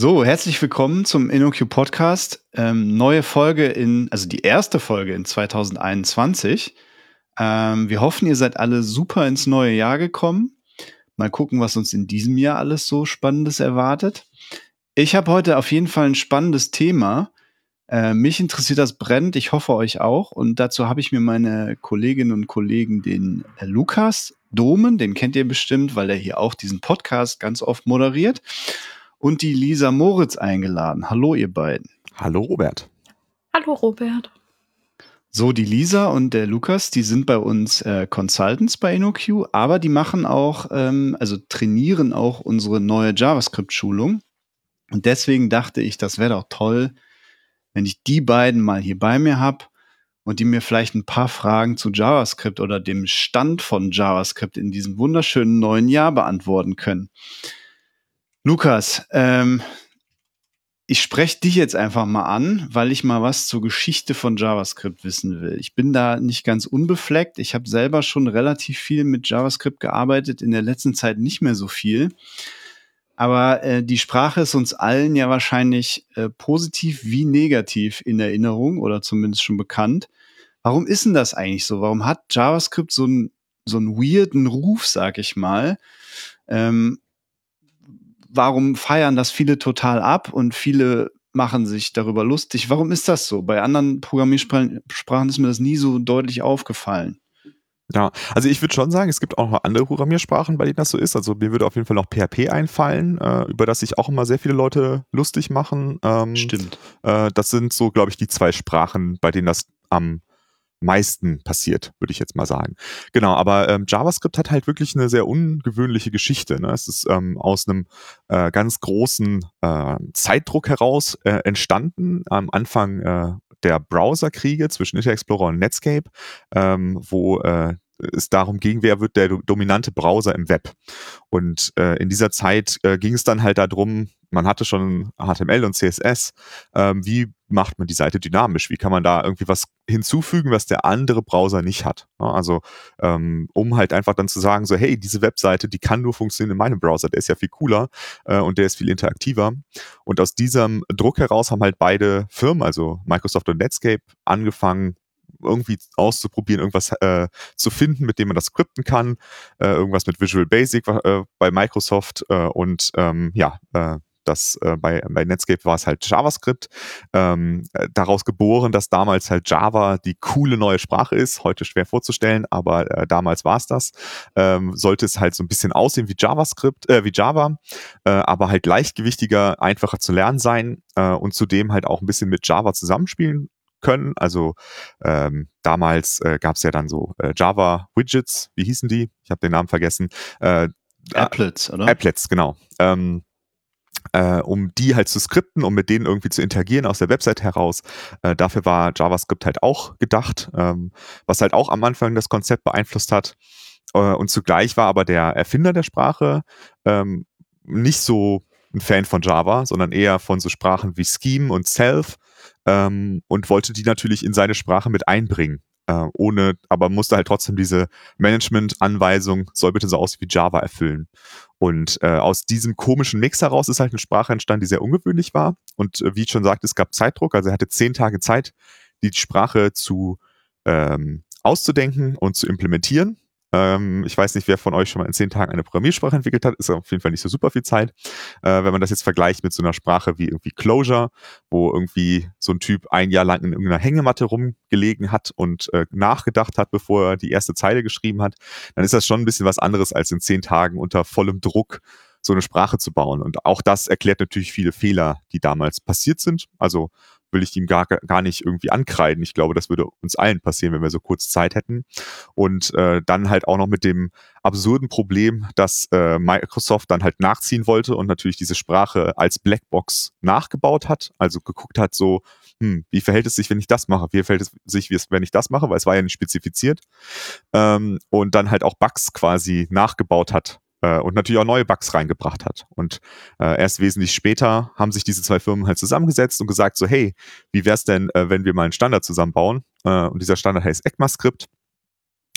So, herzlich willkommen zum InnoQ Podcast. Ähm, neue Folge in, also die erste Folge in 2021. Ähm, wir hoffen, ihr seid alle super ins neue Jahr gekommen. Mal gucken, was uns in diesem Jahr alles so Spannendes erwartet. Ich habe heute auf jeden Fall ein spannendes Thema. Äh, mich interessiert das brennt. Ich hoffe euch auch. Und dazu habe ich mir meine Kolleginnen und Kollegen, den äh, Lukas Domen, den kennt ihr bestimmt, weil er hier auch diesen Podcast ganz oft moderiert, und die Lisa Moritz eingeladen. Hallo, ihr beiden. Hallo, Robert. Hallo, Robert. So, die Lisa und der Lukas, die sind bei uns äh, Consultants bei InnoQ, aber die machen auch, ähm, also trainieren auch unsere neue JavaScript-Schulung. Und deswegen dachte ich, das wäre doch toll, wenn ich die beiden mal hier bei mir habe und die mir vielleicht ein paar Fragen zu JavaScript oder dem Stand von JavaScript in diesem wunderschönen neuen Jahr beantworten können. Lukas, ähm, ich spreche dich jetzt einfach mal an, weil ich mal was zur Geschichte von JavaScript wissen will. Ich bin da nicht ganz unbefleckt. Ich habe selber schon relativ viel mit JavaScript gearbeitet, in der letzten Zeit nicht mehr so viel. Aber äh, die Sprache ist uns allen ja wahrscheinlich äh, positiv wie negativ in Erinnerung oder zumindest schon bekannt. Warum ist denn das eigentlich so? Warum hat JavaScript so einen so weirden Ruf, sag ich mal? Ähm, warum feiern das viele total ab und viele machen sich darüber lustig? Warum ist das so? Bei anderen Programmiersprachen ist mir das nie so deutlich aufgefallen. Ja, also ich würde schon sagen, es gibt auch noch andere Programmiersprachen, bei denen das so ist. Also mir würde auf jeden Fall noch PHP einfallen, äh, über das sich auch immer sehr viele Leute lustig machen. Ähm, Stimmt. Äh, das sind so, glaube ich, die zwei Sprachen, bei denen das am meisten passiert, würde ich jetzt mal sagen. Genau, aber ähm, JavaScript hat halt wirklich eine sehr ungewöhnliche Geschichte. Ne? Es ist ähm, aus einem äh, ganz großen äh, Zeitdruck heraus äh, entstanden, am Anfang äh, der Browserkriege zwischen Internet Explorer und Netscape, ähm, wo äh, es darum ging, wer wird der dominante Browser im Web. Und äh, in dieser Zeit äh, ging es dann halt darum, man hatte schon HTML und CSS, ähm, wie macht man die Seite dynamisch? Wie kann man da irgendwie was hinzufügen, was der andere Browser nicht hat? Also ähm, um halt einfach dann zu sagen, so hey, diese Webseite, die kann nur funktionieren in meinem Browser, der ist ja viel cooler äh, und der ist viel interaktiver. Und aus diesem Druck heraus haben halt beide Firmen, also Microsoft und Netscape, angefangen, irgendwie auszuprobieren, irgendwas äh, zu finden, mit dem man das skripten kann. Äh, irgendwas mit Visual Basic äh, bei Microsoft äh, und ähm, ja, äh, das äh, bei, bei Netscape war es halt JavaScript. Ähm, äh, daraus geboren, dass damals halt Java die coole neue Sprache ist. Heute schwer vorzustellen, aber äh, damals war es das. Ähm, sollte es halt so ein bisschen aussehen wie JavaScript, äh, wie Java, äh, aber halt leichtgewichtiger, einfacher zu lernen sein äh, und zudem halt auch ein bisschen mit Java zusammenspielen können. Also ähm, damals äh, gab es ja dann so äh, Java Widgets, wie hießen die? Ich habe den Namen vergessen. Äh, Applets, oder? Applets, genau. Ähm, äh, um die halt zu skripten, um mit denen irgendwie zu interagieren aus der Website heraus. Äh, dafür war JavaScript halt auch gedacht, ähm, was halt auch am Anfang das Konzept beeinflusst hat. Äh, und zugleich war aber der Erfinder der Sprache ähm, nicht so ein Fan von Java, sondern eher von so Sprachen wie Scheme und Self ähm, und wollte die natürlich in seine Sprache mit einbringen. Äh, ohne, aber musste halt trotzdem diese Management-Anweisung, soll bitte so aus wie Java erfüllen. Und äh, aus diesem komischen Mix heraus ist halt eine Sprache entstanden, die sehr ungewöhnlich war. Und äh, wie ich schon sagte, es gab Zeitdruck, also er hatte zehn Tage Zeit, die Sprache zu ähm, auszudenken und zu implementieren. Ähm, ich weiß nicht, wer von euch schon mal in zehn Tagen eine Programmiersprache entwickelt hat. Ist auf jeden Fall nicht so super viel Zeit. Äh, wenn man das jetzt vergleicht mit so einer Sprache wie irgendwie Closure, wo irgendwie so ein Typ ein Jahr lang in irgendeiner Hängematte rumgelegen hat und äh, nachgedacht hat, bevor er die erste Zeile geschrieben hat, dann ist das schon ein bisschen was anderes als in zehn Tagen unter vollem Druck so eine Sprache zu bauen. Und auch das erklärt natürlich viele Fehler, die damals passiert sind. Also will ich ihm gar, gar nicht irgendwie ankreiden. Ich glaube, das würde uns allen passieren, wenn wir so kurz Zeit hätten. Und äh, dann halt auch noch mit dem absurden Problem, dass äh, Microsoft dann halt nachziehen wollte und natürlich diese Sprache als Blackbox nachgebaut hat. Also geguckt hat, so, hm, wie verhält es sich, wenn ich das mache? Wie verhält es sich, wenn ich das mache? Weil es war ja nicht spezifiziert. Ähm, und dann halt auch Bugs quasi nachgebaut hat äh, und natürlich auch neue Bugs reingebracht hat. Und äh, erst wesentlich später haben sich diese zwei Firmen halt zusammengesetzt und gesagt so, hey, wie wär's denn, äh, wenn wir mal einen Standard zusammenbauen? Äh, und dieser Standard heißt ECMAScript.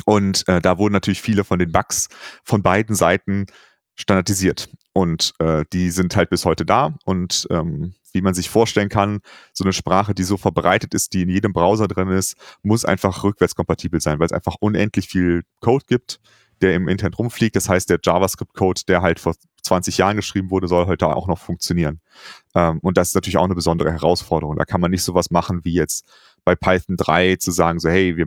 Und äh, da wurden natürlich viele von den Bugs von beiden Seiten standardisiert. Und äh, die sind halt bis heute da. Und ähm, wie man sich vorstellen kann, so eine Sprache, die so verbreitet ist, die in jedem Browser drin ist, muss einfach rückwärtskompatibel sein, weil es einfach unendlich viel Code gibt, der im Internet rumfliegt. Das heißt, der JavaScript-Code, der halt vor 20 Jahren geschrieben wurde, soll heute auch noch funktionieren. Ähm, und das ist natürlich auch eine besondere Herausforderung. Da kann man nicht sowas machen wie jetzt bei Python 3 zu sagen, so hey, wir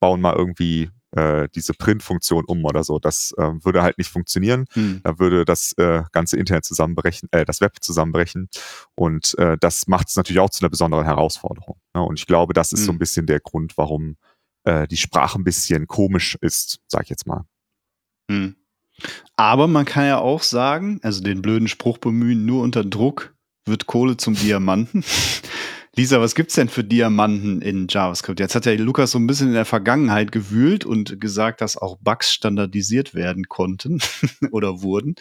bauen mal irgendwie äh, diese Print-Funktion um oder so. Das äh, würde halt nicht funktionieren. Hm. Da würde das äh, ganze Internet zusammenbrechen, äh, das Web zusammenbrechen. Und äh, das macht es natürlich auch zu einer besonderen Herausforderung. Ne? Und ich glaube, das ist hm. so ein bisschen der Grund, warum äh, die Sprache ein bisschen komisch ist, sag ich jetzt mal. Hm. Aber man kann ja auch sagen, also den blöden Spruch bemühen, nur unter Druck wird Kohle zum Diamanten. Lisa, was gibt's denn für Diamanten in JavaScript? Jetzt hat ja Lukas so ein bisschen in der Vergangenheit gewühlt und gesagt, dass auch Bugs standardisiert werden konnten oder wurden.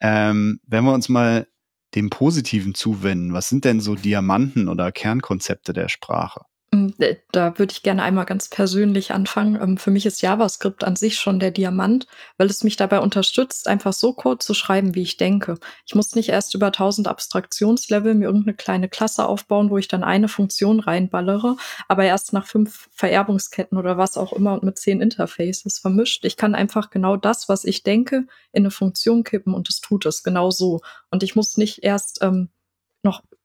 Ähm, wenn wir uns mal dem Positiven zuwenden, was sind denn so Diamanten oder Kernkonzepte der Sprache? Hm, äh, da würde ich gerne einmal ganz persönlich anfangen. Ähm, für mich ist JavaScript an sich schon der Diamant, weil es mich dabei unterstützt, einfach so Code zu schreiben, wie ich denke. Ich muss nicht erst über 1000 Abstraktionslevel mir irgendeine kleine Klasse aufbauen, wo ich dann eine Funktion reinballere, aber erst nach fünf Vererbungsketten oder was auch immer und mit zehn Interfaces vermischt. Ich kann einfach genau das, was ich denke, in eine Funktion kippen und es tut es genau so. Und ich muss nicht erst ähm,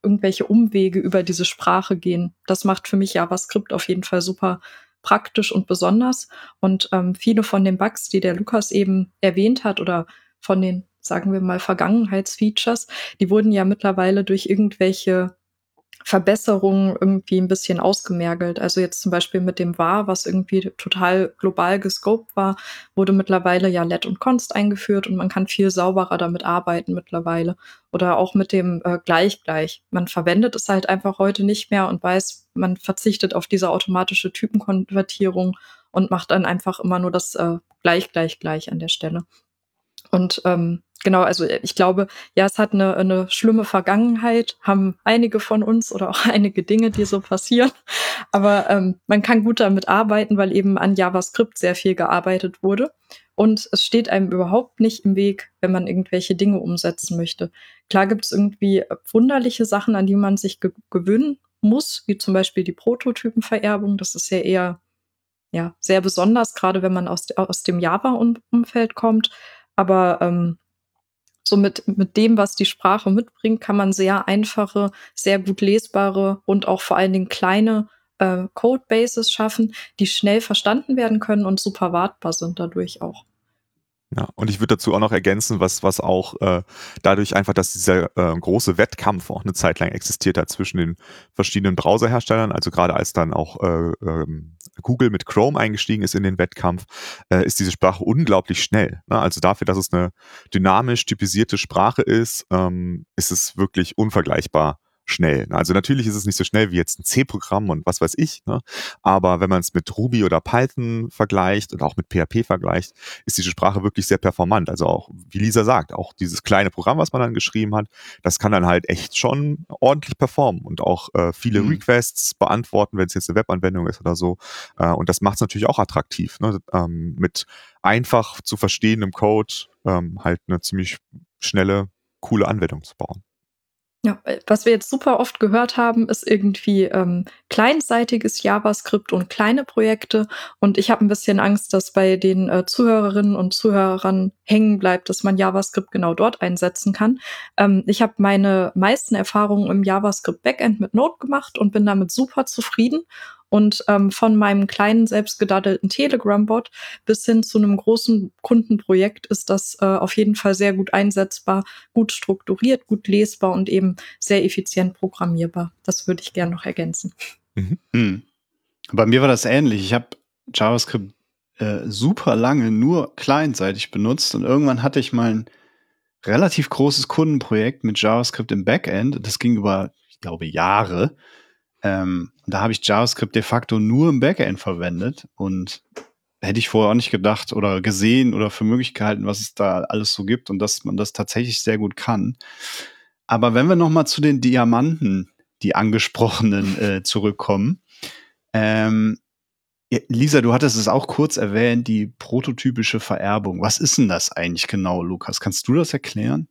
irgendwelche Umwege über diese Sprache gehen. Das macht für mich JavaScript auf jeden Fall super praktisch und besonders. Und ähm, viele von den Bugs, die der Lukas eben erwähnt hat oder von den, sagen wir mal, Vergangenheitsfeatures, die wurden ja mittlerweile durch irgendwelche Verbesserungen irgendwie ein bisschen ausgemergelt. Also jetzt zum Beispiel mit dem war, was irgendwie total global gescoped war, wurde mittlerweile ja Let und Const eingeführt und man kann viel sauberer damit arbeiten mittlerweile. Oder auch mit dem äh, gleich gleich. Man verwendet es halt einfach heute nicht mehr und weiß, man verzichtet auf diese automatische Typenkonvertierung und macht dann einfach immer nur das äh, gleich gleich gleich an der Stelle. Und ähm, genau, also äh, ich glaube, ja, es hat eine, eine schlimme Vergangenheit, haben einige von uns oder auch einige Dinge, die so passieren. Aber ähm, man kann gut damit arbeiten, weil eben an JavaScript sehr viel gearbeitet wurde. Und es steht einem überhaupt nicht im Weg, wenn man irgendwelche Dinge umsetzen möchte. Klar gibt es irgendwie wunderliche Sachen, an die man sich ge gewöhnen muss, wie zum Beispiel die Prototypenvererbung. Das ist ja eher ja, sehr besonders, gerade wenn man aus, aus dem Java-Umfeld kommt. Aber ähm, so mit, mit dem, was die Sprache mitbringt, kann man sehr einfache, sehr gut lesbare und auch vor allen Dingen kleine äh, Codebases schaffen, die schnell verstanden werden können und super wartbar sind dadurch auch. Ja, und ich würde dazu auch noch ergänzen, was, was auch äh, dadurch einfach, dass dieser äh, große Wettkampf auch eine Zeit lang existiert hat zwischen den verschiedenen Browserherstellern, also gerade als dann auch äh, ähm, Google mit Chrome eingestiegen ist in den Wettkampf, äh, ist diese Sprache unglaublich schnell. Ne? Also dafür, dass es eine dynamisch typisierte Sprache ist, ähm, ist es wirklich unvergleichbar schnell. Also natürlich ist es nicht so schnell wie jetzt ein C-Programm und was weiß ich, ne? aber wenn man es mit Ruby oder Python vergleicht und auch mit PHP vergleicht, ist diese Sprache wirklich sehr performant. Also auch, wie Lisa sagt, auch dieses kleine Programm, was man dann geschrieben hat, das kann dann halt echt schon ordentlich performen und auch äh, viele mhm. Requests beantworten, wenn es jetzt eine Webanwendung ist oder so. Äh, und das macht es natürlich auch attraktiv, ne? ähm, mit einfach zu verstehendem Code ähm, halt eine ziemlich schnelle, coole Anwendung zu bauen. Ja, was wir jetzt super oft gehört haben, ist irgendwie ähm, kleinseitiges JavaScript und kleine Projekte. Und ich habe ein bisschen Angst, dass bei den äh, Zuhörerinnen und Zuhörern hängen bleibt, dass man JavaScript genau dort einsetzen kann. Ähm, ich habe meine meisten Erfahrungen im JavaScript Backend mit Node gemacht und bin damit super zufrieden und ähm, von meinem kleinen, selbstgedaddelten Telegram-Bot bis hin zu einem großen Kundenprojekt ist das äh, auf jeden Fall sehr gut einsetzbar, gut strukturiert, gut lesbar und eben sehr effizient programmierbar. Das würde ich gerne noch ergänzen. Mhm. Hm. Bei mir war das ähnlich. Ich habe JavaScript äh, super lange nur clientseitig benutzt und irgendwann hatte ich mal ein relativ großes Kundenprojekt mit JavaScript im Backend. Das ging über, ich glaube, Jahre. Ähm, da habe ich JavaScript de facto nur im Backend verwendet und hätte ich vorher auch nicht gedacht oder gesehen oder für möglich gehalten, was es da alles so gibt und dass man das tatsächlich sehr gut kann. Aber wenn wir noch mal zu den Diamanten, die angesprochenen, äh, zurückkommen, ähm, Lisa, du hattest es auch kurz erwähnt, die prototypische Vererbung. Was ist denn das eigentlich genau, Lukas? Kannst du das erklären?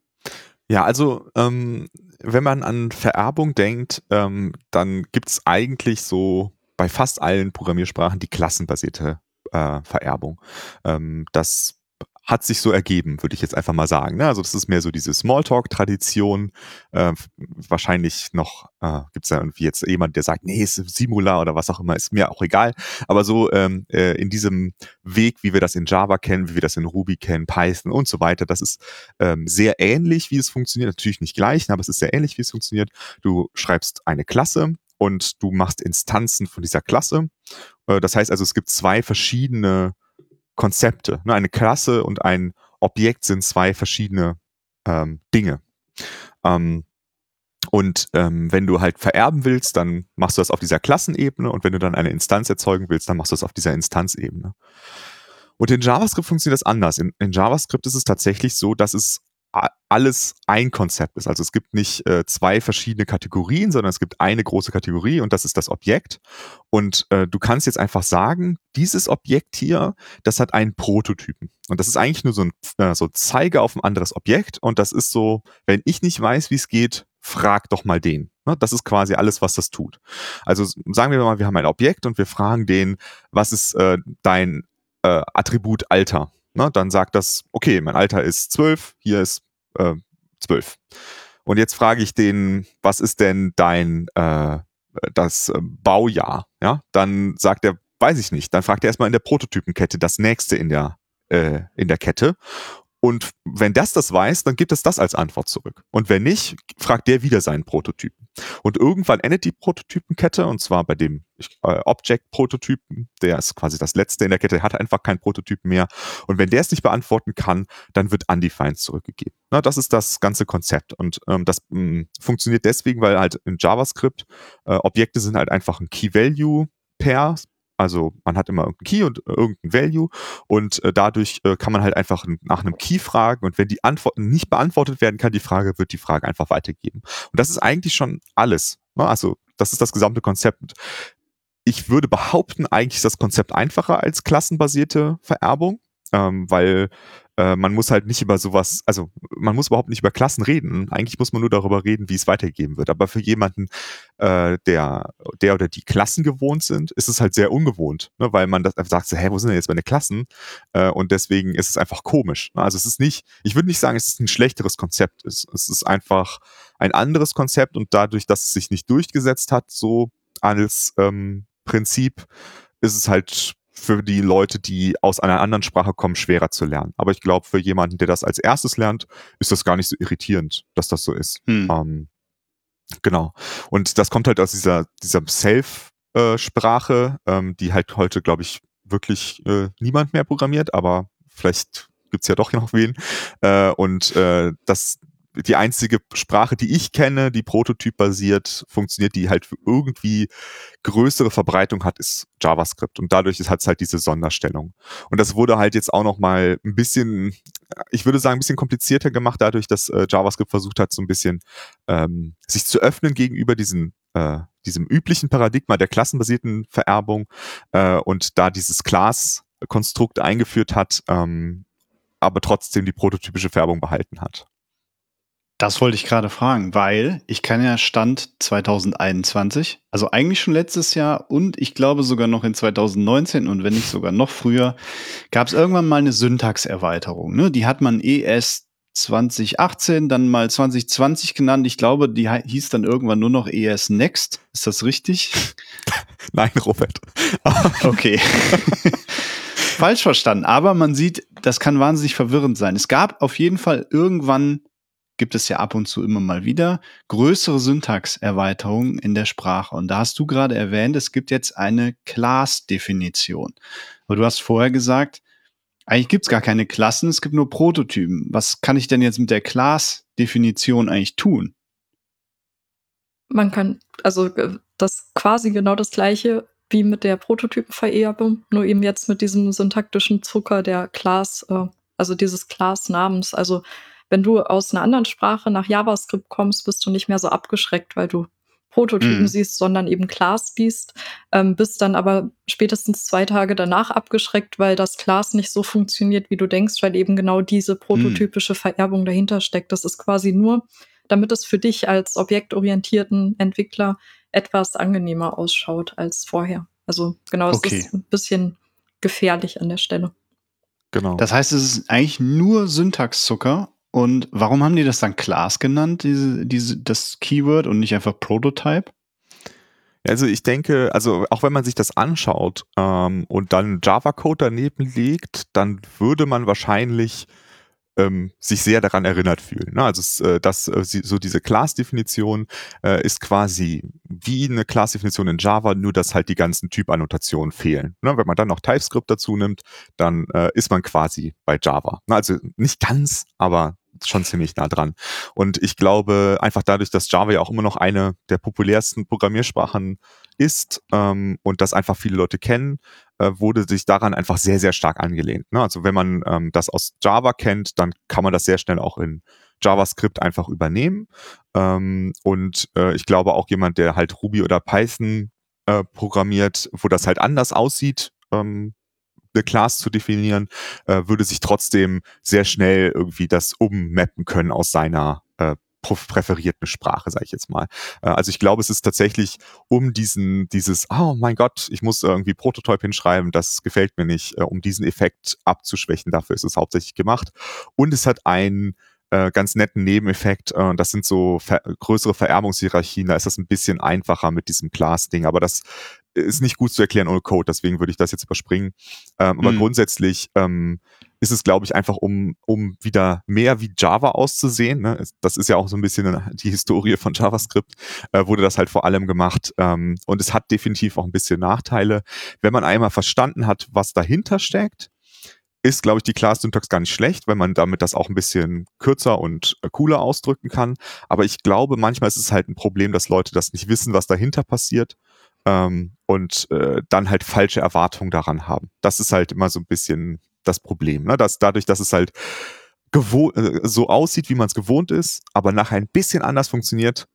Ja, also ähm, wenn man an Vererbung denkt, ähm, dann gibt es eigentlich so bei fast allen Programmiersprachen die klassenbasierte äh, Vererbung. Ähm, das hat sich so ergeben, würde ich jetzt einfach mal sagen. Ne? Also das ist mehr so diese Smalltalk-Tradition. Äh, wahrscheinlich noch äh, gibt es da irgendwie jetzt jemand, der sagt, nee, ist Simula oder was auch immer, ist mir auch egal. Aber so ähm, äh, in diesem Weg, wie wir das in Java kennen, wie wir das in Ruby kennen, Python und so weiter, das ist ähm, sehr ähnlich, wie es funktioniert. Natürlich nicht gleich, ne, aber es ist sehr ähnlich, wie es funktioniert. Du schreibst eine Klasse und du machst Instanzen von dieser Klasse. Äh, das heißt also, es gibt zwei verschiedene Konzepte. Ne? Eine Klasse und ein Objekt sind zwei verschiedene ähm, Dinge. Ähm, und ähm, wenn du halt vererben willst, dann machst du das auf dieser Klassenebene und wenn du dann eine Instanz erzeugen willst, dann machst du das auf dieser Instanzebene. Und in JavaScript funktioniert das anders. In, in JavaScript ist es tatsächlich so, dass es alles ein Konzept ist. Also es gibt nicht äh, zwei verschiedene Kategorien, sondern es gibt eine große Kategorie und das ist das Objekt. Und äh, du kannst jetzt einfach sagen, dieses Objekt hier, das hat einen Prototypen. Und das ist eigentlich nur so ein äh, so Zeiger auf ein anderes Objekt. Und das ist so, wenn ich nicht weiß, wie es geht, frag doch mal den. Ne? Das ist quasi alles, was das tut. Also sagen wir mal, wir haben ein Objekt und wir fragen den, was ist äh, dein äh, Attribut Alter? Ne, dann sagt das, okay, mein Alter ist zwölf, hier ist äh, zwölf. Und jetzt frage ich den, was ist denn dein äh, das äh, Baujahr? Ja, dann sagt er, weiß ich nicht. Dann fragt er erstmal in der Prototypenkette das nächste in der äh, in der Kette und wenn das das weiß, dann gibt es das als Antwort zurück. Und wenn nicht, fragt der wieder seinen Prototypen. Und irgendwann endet die Prototypenkette, und zwar bei dem äh, Object-Prototypen, der ist quasi das letzte in der Kette, hat einfach keinen Prototypen mehr. Und wenn der es nicht beantworten kann, dann wird undefined zurückgegeben. Na, das ist das ganze Konzept. Und ähm, das mh, mm, funktioniert deswegen, weil halt in JavaScript äh, Objekte sind halt einfach ein Key-Value-Pair, also man hat immer irgendeinen Key und äh, irgendein Value und äh, dadurch äh, kann man halt einfach nach einem Key fragen und wenn die Antworten nicht beantwortet werden kann, die Frage wird die Frage einfach weitergeben. Und das ist eigentlich schon alles. Ne? Also das ist das gesamte Konzept. Ich würde behaupten, eigentlich ist das Konzept einfacher als klassenbasierte Vererbung, ähm, weil äh, man muss halt nicht über sowas, also man muss überhaupt nicht über Klassen reden. Eigentlich muss man nur darüber reden, wie es weitergegeben wird. Aber für jemanden, äh, der, der oder die Klassen gewohnt sind, ist es halt sehr ungewohnt, ne? weil man das einfach sagt, so, hä, wo sind denn jetzt meine Klassen? Äh, und deswegen ist es einfach komisch. Ne? Also es ist nicht, ich würde nicht sagen, es ist ein schlechteres Konzept. Es, es ist einfach ein anderes Konzept und dadurch, dass es sich nicht durchgesetzt hat, so als ähm, Prinzip, ist es halt für die Leute, die aus einer anderen Sprache kommen, schwerer zu lernen. Aber ich glaube, für jemanden, der das als erstes lernt, ist das gar nicht so irritierend, dass das so ist. Hm. Ähm, genau. Und das kommt halt aus dieser, dieser Self-Sprache, ähm, die halt heute, glaube ich, wirklich äh, niemand mehr programmiert, aber vielleicht gibt's ja doch noch wen. Äh, und äh, das, die einzige Sprache, die ich kenne, die prototypbasiert funktioniert, die halt irgendwie größere Verbreitung hat, ist JavaScript. Und dadurch hat es halt diese Sonderstellung. Und das wurde halt jetzt auch noch mal ein bisschen, ich würde sagen, ein bisschen komplizierter gemacht, dadurch, dass äh, JavaScript versucht hat, so ein bisschen ähm, sich zu öffnen gegenüber diesen äh, diesem üblichen Paradigma der klassenbasierten Vererbung äh, und da dieses Class-Konstrukt eingeführt hat, ähm, aber trotzdem die prototypische Färbung behalten hat. Das wollte ich gerade fragen, weil ich kann ja Stand 2021, also eigentlich schon letztes Jahr und ich glaube sogar noch in 2019 und wenn nicht sogar noch früher, gab es irgendwann mal eine Syntaxerweiterung. Ne? Die hat man ES 2018, dann mal 2020 genannt. Ich glaube, die hieß dann irgendwann nur noch ES Next. Ist das richtig? Nein, Robert. okay. Falsch verstanden. Aber man sieht, das kann wahnsinnig verwirrend sein. Es gab auf jeden Fall irgendwann gibt es ja ab und zu immer mal wieder größere Syntaxerweiterungen in der Sprache. Und da hast du gerade erwähnt, es gibt jetzt eine Class-Definition. Aber du hast vorher gesagt, eigentlich gibt es gar keine Klassen, es gibt nur Prototypen. Was kann ich denn jetzt mit der Class-Definition eigentlich tun? Man kann, also äh, das quasi genau das gleiche wie mit der Prototypenvererbung, nur eben jetzt mit diesem syntaktischen Zucker der Class, äh, also dieses Class-Namens. Also wenn du aus einer anderen Sprache nach JavaScript kommst, bist du nicht mehr so abgeschreckt, weil du Prototypen mhm. siehst, sondern eben Class siehst, ähm, bist dann aber spätestens zwei Tage danach abgeschreckt, weil das Class nicht so funktioniert, wie du denkst, weil eben genau diese mhm. prototypische Vererbung dahinter steckt. Das ist quasi nur, damit es für dich als objektorientierten Entwickler etwas angenehmer ausschaut als vorher. Also genau, es okay. ist ein bisschen gefährlich an der Stelle. Genau. Das heißt, es ist eigentlich nur Syntaxzucker. Und warum haben die das dann Class genannt, diese, diese, das Keyword und nicht einfach Prototype? Also ich denke, also auch wenn man sich das anschaut ähm, und dann Java-Code daneben legt, dann würde man wahrscheinlich ähm, sich sehr daran erinnert fühlen. Ne? Also äh, das, äh, so diese Class-Definition äh, ist quasi wie eine Class-Definition in Java, nur dass halt die ganzen Typannotationen fehlen. Ne? Wenn man dann noch TypeScript dazu nimmt, dann äh, ist man quasi bei Java. Ne? Also nicht ganz, aber schon ziemlich nah dran. Und ich glaube, einfach dadurch, dass Java ja auch immer noch eine der populärsten Programmiersprachen ist ähm, und das einfach viele Leute kennen, äh, wurde sich daran einfach sehr, sehr stark angelehnt. Ne? Also wenn man ähm, das aus Java kennt, dann kann man das sehr schnell auch in JavaScript einfach übernehmen. Ähm, und äh, ich glaube auch jemand, der halt Ruby oder Python äh, programmiert, wo das halt anders aussieht, ähm, eine Class zu definieren, äh, würde sich trotzdem sehr schnell irgendwie das ummappen können aus seiner äh, präferierten Sprache, sage ich jetzt mal. Äh, also ich glaube, es ist tatsächlich um diesen, dieses, oh mein Gott, ich muss irgendwie Prototype hinschreiben, das gefällt mir nicht, äh, um diesen Effekt abzuschwächen. Dafür ist es hauptsächlich gemacht. Und es hat einen äh, ganz netten Nebeneffekt. Das sind so größere Vererbungshierarchien. Da ist das ein bisschen einfacher mit diesem Class-Ding. Aber das ist nicht gut zu erklären ohne Code. Deswegen würde ich das jetzt überspringen. Ähm, aber mhm. grundsätzlich ähm, ist es, glaube ich, einfach um, um wieder mehr wie Java auszusehen. Ne? Das ist ja auch so ein bisschen die Historie von JavaScript, äh, wurde das halt vor allem gemacht. Ähm, und es hat definitiv auch ein bisschen Nachteile. Wenn man einmal verstanden hat, was dahinter steckt, ist, glaube ich, die Class-Syntax gar nicht schlecht, weil man damit das auch ein bisschen kürzer und äh, cooler ausdrücken kann. Aber ich glaube, manchmal ist es halt ein Problem, dass Leute das nicht wissen, was dahinter passiert ähm, und äh, dann halt falsche Erwartungen daran haben. Das ist halt immer so ein bisschen das Problem. Ne? Dass dadurch, dass es halt äh, so aussieht, wie man es gewohnt ist, aber nachher ein bisschen anders funktioniert,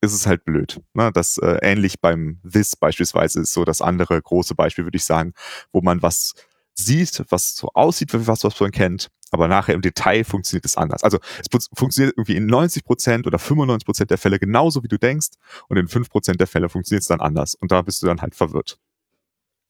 ist es halt blöd. Ne? Das äh, ähnlich beim This beispielsweise ist so das andere große Beispiel, würde ich sagen, wo man was sieht, was so aussieht was, was man kennt, aber nachher im Detail funktioniert es anders. Also es funktioniert irgendwie in 90 Prozent oder 95 Prozent der Fälle genauso, wie du denkst und in 5 Prozent der Fälle funktioniert es dann anders und da bist du dann halt verwirrt.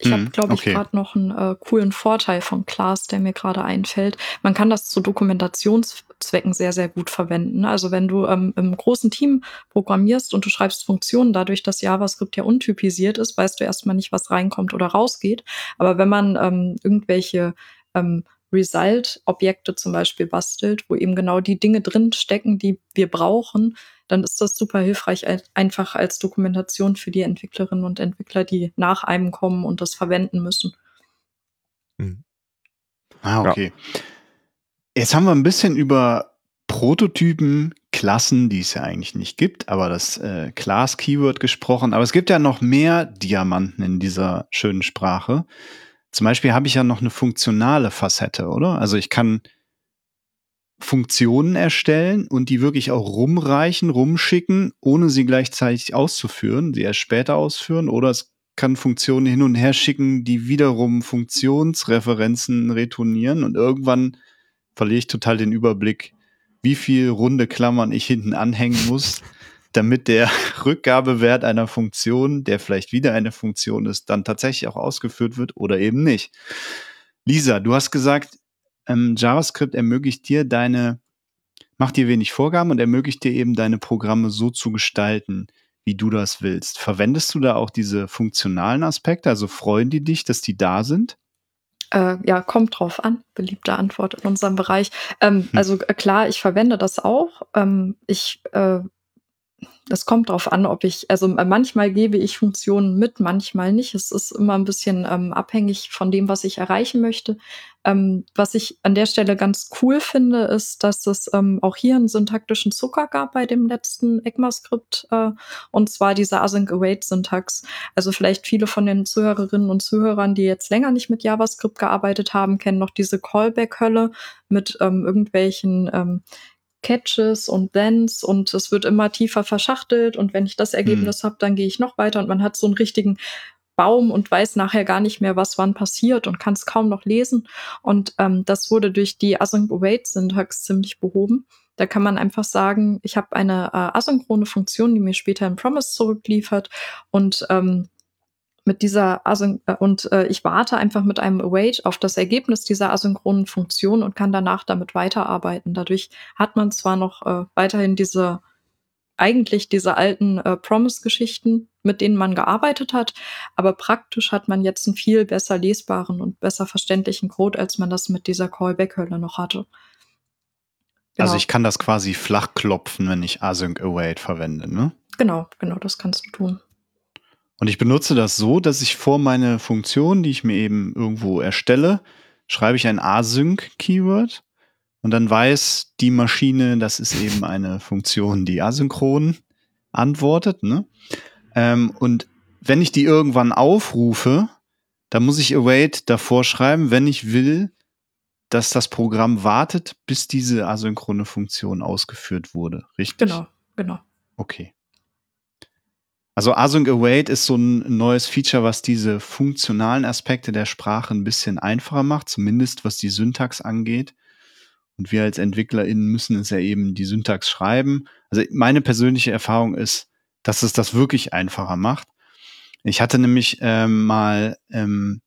Ich habe, mhm, glaube ich, okay. gerade noch einen äh, coolen Vorteil von Class, der mir gerade einfällt. Man kann das zu Dokumentationszwecken sehr, sehr gut verwenden. Also wenn du ähm, im großen Team programmierst und du schreibst Funktionen, dadurch, dass JavaScript ja untypisiert ist, weißt du erstmal nicht, was reinkommt oder rausgeht. Aber wenn man ähm, irgendwelche ähm, Result-Objekte zum Beispiel bastelt, wo eben genau die Dinge drin stecken, die wir brauchen, dann ist das super hilfreich einfach als Dokumentation für die Entwicklerinnen und Entwickler, die nach einem kommen und das verwenden müssen. Mhm. Ah, okay. Ja. Jetzt haben wir ein bisschen über Prototypen, Klassen, die es ja eigentlich nicht gibt, aber das äh, Class-Keyword gesprochen. Aber es gibt ja noch mehr Diamanten in dieser schönen Sprache. Zum Beispiel habe ich ja noch eine funktionale Facette, oder? Also ich kann Funktionen erstellen und die wirklich auch rumreichen, rumschicken, ohne sie gleichzeitig auszuführen, sie erst später ausführen, oder es kann Funktionen hin und her schicken, die wiederum Funktionsreferenzen retournieren und irgendwann verliere ich total den Überblick, wie viel runde Klammern ich hinten anhängen muss, damit der Rückgabewert einer Funktion, der vielleicht wieder eine Funktion ist, dann tatsächlich auch ausgeführt wird oder eben nicht. Lisa, du hast gesagt, ähm, JavaScript ermöglicht dir deine, macht dir wenig Vorgaben und ermöglicht dir eben deine Programme so zu gestalten, wie du das willst. Verwendest du da auch diese funktionalen Aspekte? Also freuen die dich, dass die da sind? Äh, ja, kommt drauf an. Beliebte Antwort in unserem Bereich. Ähm, hm. Also äh, klar, ich verwende das auch. Ähm, ich äh, das kommt drauf an, ob ich, also äh, manchmal gebe ich Funktionen mit, manchmal nicht. Es ist immer ein bisschen ähm, abhängig von dem, was ich erreichen möchte. Ähm, was ich an der Stelle ganz cool finde, ist, dass es ähm, auch hier einen syntaktischen Zucker gab bei dem letzten ECMAScript, äh, und zwar diese Async-Await-Syntax. Also vielleicht viele von den Zuhörerinnen und Zuhörern, die jetzt länger nicht mit JavaScript gearbeitet haben, kennen noch diese Callback-Hölle mit ähm, irgendwelchen ähm, Catches und Thens und es wird immer tiefer verschachtelt und wenn ich das Ergebnis hm. habe, dann gehe ich noch weiter und man hat so einen richtigen Baum und weiß nachher gar nicht mehr, was wann passiert und kann es kaum noch lesen. Und ähm, das wurde durch die Async-Await-Syntax ziemlich behoben. Da kann man einfach sagen, ich habe eine äh, asynchrone Funktion, die mir später ein Promise zurückliefert und ähm, mit dieser Asyn äh, und äh, ich warte einfach mit einem Await auf das Ergebnis dieser asynchronen Funktion und kann danach damit weiterarbeiten. Dadurch hat man zwar noch äh, weiterhin diese eigentlich diese alten äh, Promise-Geschichten, mit denen man gearbeitet hat, aber praktisch hat man jetzt einen viel besser lesbaren und besser verständlichen Code, als man das mit dieser Callback-Hölle noch hatte. Genau. Also ich kann das quasi flach klopfen, wenn ich Async Await verwende, ne? Genau, genau, das kannst du tun. Und ich benutze das so, dass ich vor meine Funktion, die ich mir eben irgendwo erstelle, schreibe ich ein Async-Keyword und dann weiß die Maschine, das ist eben eine Funktion, die asynchron antwortet. Ne? Ähm, und wenn ich die irgendwann aufrufe, dann muss ich await davor schreiben, wenn ich will, dass das Programm wartet, bis diese asynchrone Funktion ausgeführt wurde. Richtig? Genau, genau. Okay. Also Async Await ist so ein neues Feature, was diese funktionalen Aspekte der Sprache ein bisschen einfacher macht, zumindest was die Syntax angeht. Und wir als EntwicklerInnen müssen es ja eben die Syntax schreiben. Also meine persönliche Erfahrung ist, dass es das wirklich einfacher macht. Ich hatte nämlich ähm, mal ähm,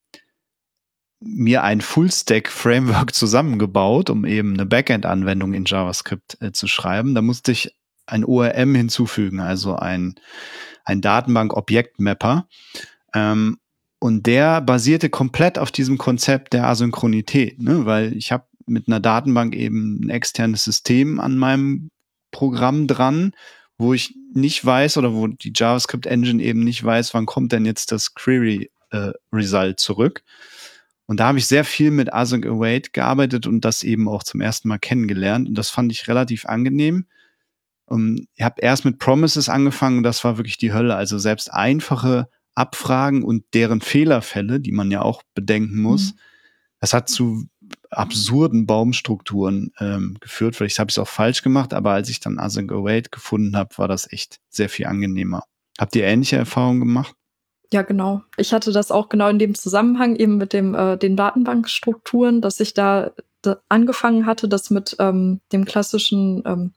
mir ein Full-Stack-Framework zusammengebaut, um eben eine Backend-Anwendung in JavaScript äh, zu schreiben. Da musste ich ein ORM hinzufügen, also ein ein Datenbank-Objektmapper. Ähm, und der basierte komplett auf diesem Konzept der Asynchronität, ne? weil ich habe mit einer Datenbank eben ein externes System an meinem Programm dran, wo ich nicht weiß oder wo die JavaScript Engine eben nicht weiß, wann kommt denn jetzt das Query äh, Result zurück. Und da habe ich sehr viel mit Async Await gearbeitet und das eben auch zum ersten Mal kennengelernt. Und das fand ich relativ angenehm, um, ähm, ich habe erst mit Promises angefangen, das war wirklich die Hölle. Also selbst einfache Abfragen und deren Fehlerfälle, die man ja auch bedenken muss, mhm. das hat zu absurden Baumstrukturen ähm, geführt. Vielleicht habe ich es auch falsch gemacht, aber als ich dann Async Await gefunden habe, war das echt sehr viel angenehmer. Habt ihr ähnliche Erfahrungen gemacht? Ja, genau. Ich hatte das auch genau in dem Zusammenhang eben mit dem, äh, den Datenbankstrukturen, dass ich da, da angefangen hatte, das mit ähm, dem klassischen ähm,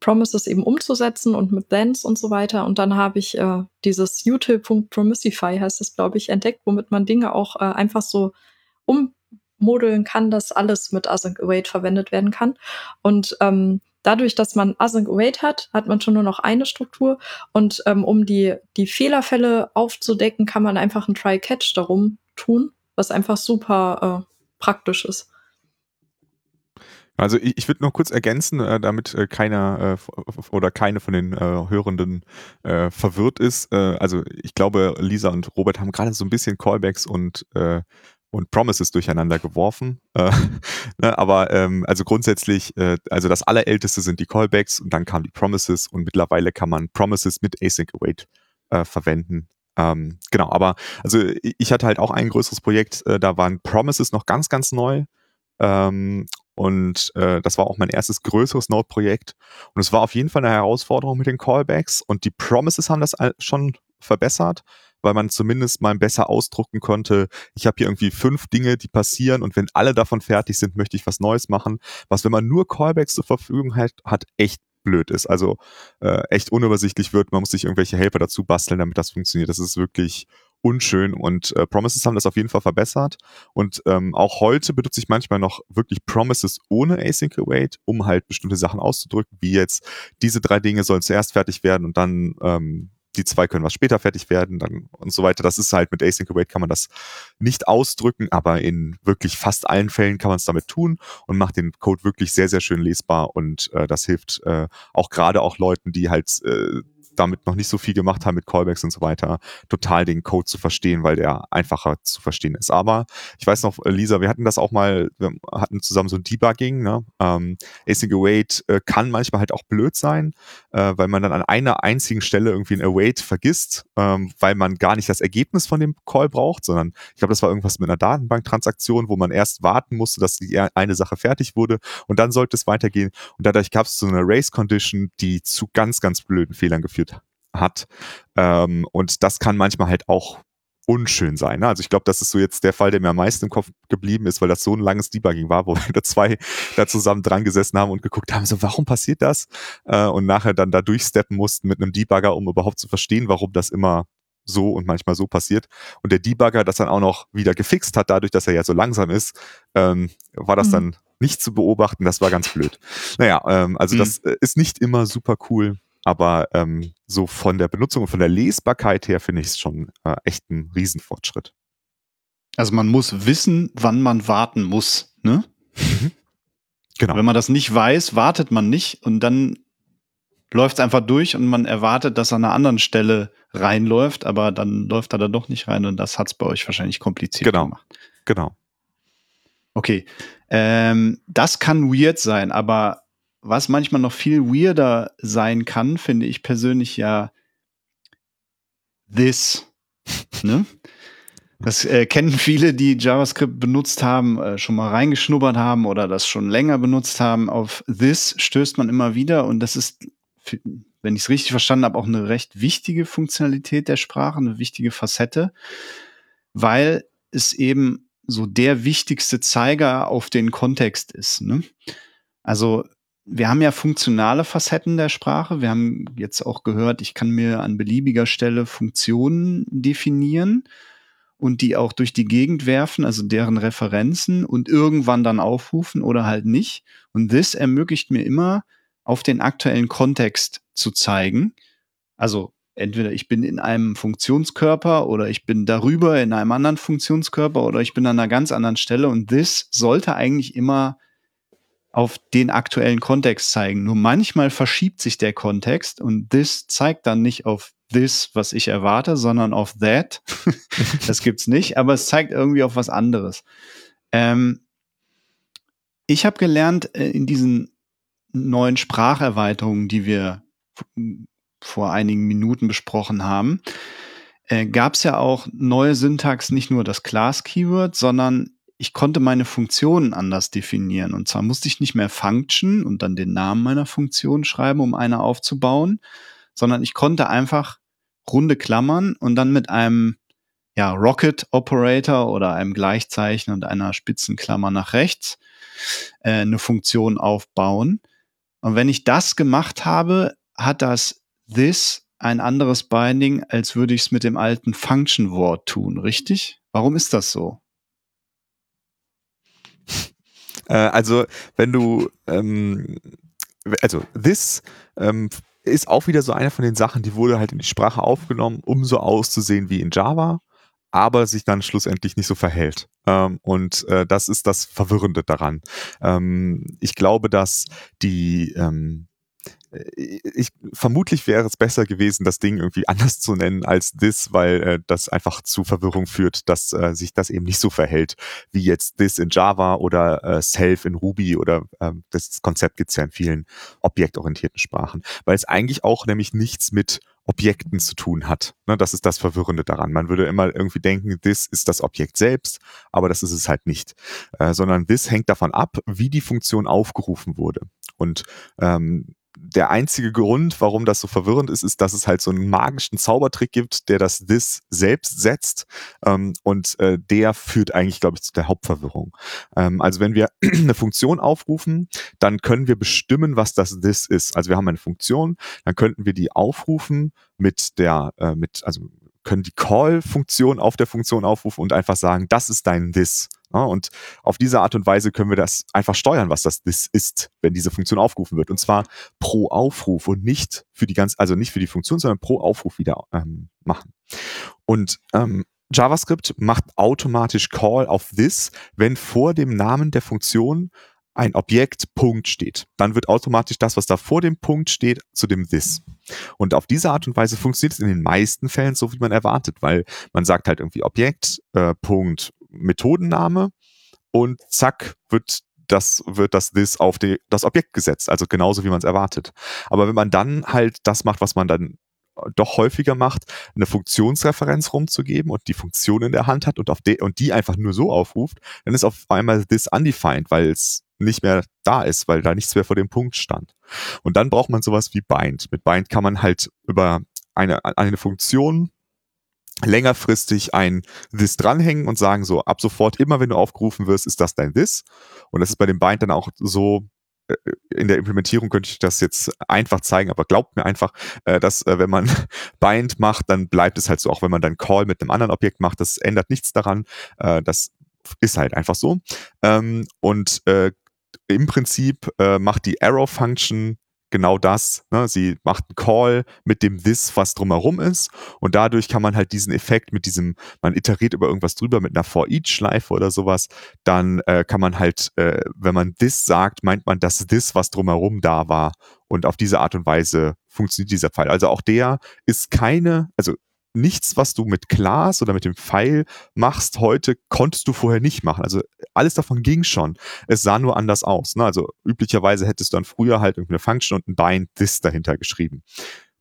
Promises eben umzusetzen und mit Thens und so weiter. Und dann habe ich äh, dieses util.promissify heißt es, glaube ich, entdeckt, womit man Dinge auch äh, einfach so ummodeln kann, dass alles mit Async Await verwendet werden kann. Und ähm, dadurch, dass man Async Await hat, hat man schon nur noch eine Struktur. Und ähm, um die, die Fehlerfälle aufzudecken, kann man einfach ein Try-Catch darum tun, was einfach super äh, praktisch ist. Also ich, ich würde noch kurz ergänzen, äh, damit äh, keiner äh, oder keine von den Hörenden verwirrt ist. Also ich glaube, Lisa und Robert haben gerade so ein bisschen Callbacks und und Promises durcheinander geworfen. Ne, aber ähm, also grundsätzlich, äh, also das allerälteste sind die Callbacks und dann kamen die Promises und mittlerweile kann man Promises mit Async Await äh, verwenden. Ähm, genau, aber also ich hatte halt auch ein größeres Projekt, da waren Promises noch ganz, ganz neu. Ähm, und äh, das war auch mein erstes größeres Node-Projekt. Und es war auf jeden Fall eine Herausforderung mit den Callbacks. Und die Promises haben das schon verbessert, weil man zumindest mal besser ausdrucken konnte, ich habe hier irgendwie fünf Dinge, die passieren und wenn alle davon fertig sind, möchte ich was Neues machen. Was, wenn man nur Callbacks zur Verfügung hat, hat echt blöd ist. Also äh, echt unübersichtlich wird. Man muss sich irgendwelche Helfer dazu basteln, damit das funktioniert. Das ist wirklich unschön und äh, Promises haben das auf jeden Fall verbessert und ähm, auch heute benutze ich manchmal noch wirklich Promises ohne Async Await, um halt bestimmte Sachen auszudrücken, wie jetzt diese drei Dinge sollen zuerst fertig werden und dann ähm, die zwei können was später fertig werden dann und so weiter. Das ist halt mit Async Await kann man das nicht ausdrücken, aber in wirklich fast allen Fällen kann man es damit tun und macht den Code wirklich sehr, sehr schön lesbar und äh, das hilft äh, auch gerade auch Leuten, die halt äh, damit noch nicht so viel gemacht haben mit Callbacks und so weiter, total den Code zu verstehen, weil der einfacher zu verstehen ist. Aber ich weiß noch, Lisa, wir hatten das auch mal, wir hatten zusammen so ein Debugging. Ne? Ähm, Async Await äh, kann manchmal halt auch blöd sein, äh, weil man dann an einer einzigen Stelle irgendwie ein Await vergisst, ähm, weil man gar nicht das Ergebnis von dem Call braucht, sondern ich glaube, das war irgendwas mit einer Datenbanktransaktion, wo man erst warten musste, dass die eine Sache fertig wurde und dann sollte es weitergehen. Und dadurch gab es so eine Race Condition, die zu ganz, ganz blöden Fehlern geführt hat. Ähm, und das kann manchmal halt auch unschön sein. Ne? Also ich glaube, das ist so jetzt der Fall, der mir am meisten im Kopf geblieben ist, weil das so ein langes Debugging war, wo wir da zwei da zusammen dran gesessen haben und geguckt haben, so warum passiert das? Äh, und nachher dann da durchsteppen mussten mit einem Debugger, um überhaupt zu verstehen, warum das immer so und manchmal so passiert. Und der Debugger das dann auch noch wieder gefixt hat, dadurch, dass er ja so langsam ist, ähm, war das mhm. dann nicht zu beobachten. Das war ganz blöd. Naja, ähm, also mhm. das ist nicht immer super cool, aber ähm, so von der Benutzung und von der Lesbarkeit her finde ich es schon äh, echt ein Riesenfortschritt. Also man muss wissen, wann man warten muss, ne? Mhm. Genau. Wenn man das nicht weiß, wartet man nicht und dann läuft es einfach durch und man erwartet, dass er an einer anderen Stelle reinläuft, aber dann läuft er da doch nicht rein und das hat es bei euch wahrscheinlich kompliziert genau. gemacht. Genau. Okay. Ähm, das kann weird sein, aber was manchmal noch viel weirder sein kann, finde ich persönlich ja this. ne? Das äh, kennen viele, die JavaScript benutzt haben, äh, schon mal reingeschnuppert haben oder das schon länger benutzt haben. Auf this stößt man immer wieder und das ist wenn ich es richtig verstanden habe, auch eine recht wichtige Funktionalität der Sprache, eine wichtige Facette, weil es eben so der wichtigste Zeiger auf den Kontext ist. Ne? Also wir haben ja funktionale Facetten der Sprache. Wir haben jetzt auch gehört, ich kann mir an beliebiger Stelle Funktionen definieren und die auch durch die Gegend werfen, also deren Referenzen und irgendwann dann aufrufen oder halt nicht. Und this ermöglicht mir immer, auf den aktuellen Kontext zu zeigen. Also entweder ich bin in einem Funktionskörper oder ich bin darüber in einem anderen Funktionskörper oder ich bin an einer ganz anderen Stelle und this sollte eigentlich immer auf den aktuellen Kontext zeigen. Nur manchmal verschiebt sich der Kontext und this zeigt dann nicht auf this, was ich erwarte, sondern auf that. das gibt's nicht, aber es zeigt irgendwie auf was anderes. Ähm, ich habe gelernt, äh, in diesen neuen Spracherweiterungen, die wir vor einigen Minuten besprochen haben, äh, gab es ja auch neue Syntax, nicht nur das Class-Keyword, sondern ich konnte meine Funktionen anders definieren. Und zwar musste ich nicht mehr Function und dann den Namen meiner Funktion schreiben, um eine aufzubauen, sondern ich konnte einfach runde Klammern und dann mit einem ja, Rocket Operator oder einem Gleichzeichen und einer Spitzenklammer nach rechts äh, eine Funktion aufbauen. Und wenn ich das gemacht habe, hat das this ein anderes Binding, als würde ich es mit dem alten Function-Wort tun, richtig? Warum ist das so? Äh, also, wenn du, ähm, also this ähm, ist auch wieder so eine von den Sachen, die wurde halt in die Sprache aufgenommen, um so auszusehen wie in Java aber sich dann schlussendlich nicht so verhält. Ähm, und äh, das ist das Verwirrende daran. Ähm, ich glaube, dass die ähm, ich, vermutlich wäre es besser gewesen, das Ding irgendwie anders zu nennen als this, weil äh, das einfach zu Verwirrung führt, dass äh, sich das eben nicht so verhält wie jetzt this in Java oder äh, self in Ruby oder äh, das Konzept gibt es ja in vielen objektorientierten Sprachen, weil es eigentlich auch nämlich nichts mit Objekten zu tun hat. Ne, das ist das Verwirrende daran. Man würde immer irgendwie denken, this ist das Objekt selbst, aber das ist es halt nicht, äh, sondern this hängt davon ab, wie die Funktion aufgerufen wurde. Und ähm, der einzige Grund, warum das so verwirrend ist, ist, dass es halt so einen magischen Zaubertrick gibt, der das This selbst setzt. Ähm, und äh, der führt eigentlich, glaube ich, zu der Hauptverwirrung. Ähm, also wenn wir eine Funktion aufrufen, dann können wir bestimmen, was das This ist. Also wir haben eine Funktion, dann könnten wir die aufrufen mit der, äh, mit, also können die Call-Funktion auf der Funktion aufrufen und einfach sagen, das ist dein This. Ja, und auf diese Art und Weise können wir das einfach steuern, was das This ist, wenn diese Funktion aufgerufen wird. Und zwar pro Aufruf und nicht für die ganz, also nicht für die Funktion, sondern pro Aufruf wieder ähm, machen. Und ähm, JavaScript macht automatisch Call auf This, wenn vor dem Namen der Funktion ein Objekt Punkt steht. Dann wird automatisch das, was da vor dem Punkt steht, zu dem This. Und auf diese Art und Weise funktioniert es in den meisten Fällen so, wie man erwartet, weil man sagt halt irgendwie Objekt, äh, Punkt, Methodenname und zack, wird das wird das this auf die, das Objekt gesetzt, also genauso wie man es erwartet. Aber wenn man dann halt das macht, was man dann doch häufiger macht, eine Funktionsreferenz rumzugeben und die Funktion in der Hand hat und auf die, und die einfach nur so aufruft, dann ist auf einmal this undefined, weil es nicht mehr da ist, weil da nichts mehr vor dem Punkt stand. Und dann braucht man sowas wie bind. Mit bind kann man halt über eine, eine Funktion längerfristig ein this dranhängen und sagen so, ab sofort immer, wenn du aufgerufen wirst, ist das dein this. Und das ist bei dem Bind dann auch so, äh, in der Implementierung könnte ich das jetzt einfach zeigen, aber glaubt mir einfach, äh, dass äh, wenn man Bind macht, dann bleibt es halt so, auch wenn man dann Call mit einem anderen Objekt macht, das ändert nichts daran. Das ist halt einfach so. Ähm, und im Prinzip macht die Arrow-Function genau das. Ne? Sie macht einen Call mit dem This, was drumherum ist. Und dadurch kann man halt diesen Effekt mit diesem, man iteriert über irgendwas drüber mit einer For-Each-Schleife oder sowas. Dann äh, kann man halt, äh, wenn man This sagt, meint man das This, was drumherum da war. Und auf diese Art und Weise funktioniert dieser Fall. Also auch der ist keine, also nichts, was du mit Class oder mit dem Pfeil machst heute, konntest du vorher nicht machen. Also alles davon ging schon. Es sah nur anders aus. Ne? Also üblicherweise hättest du dann früher halt irgendeine Function und ein Bind this dahinter geschrieben.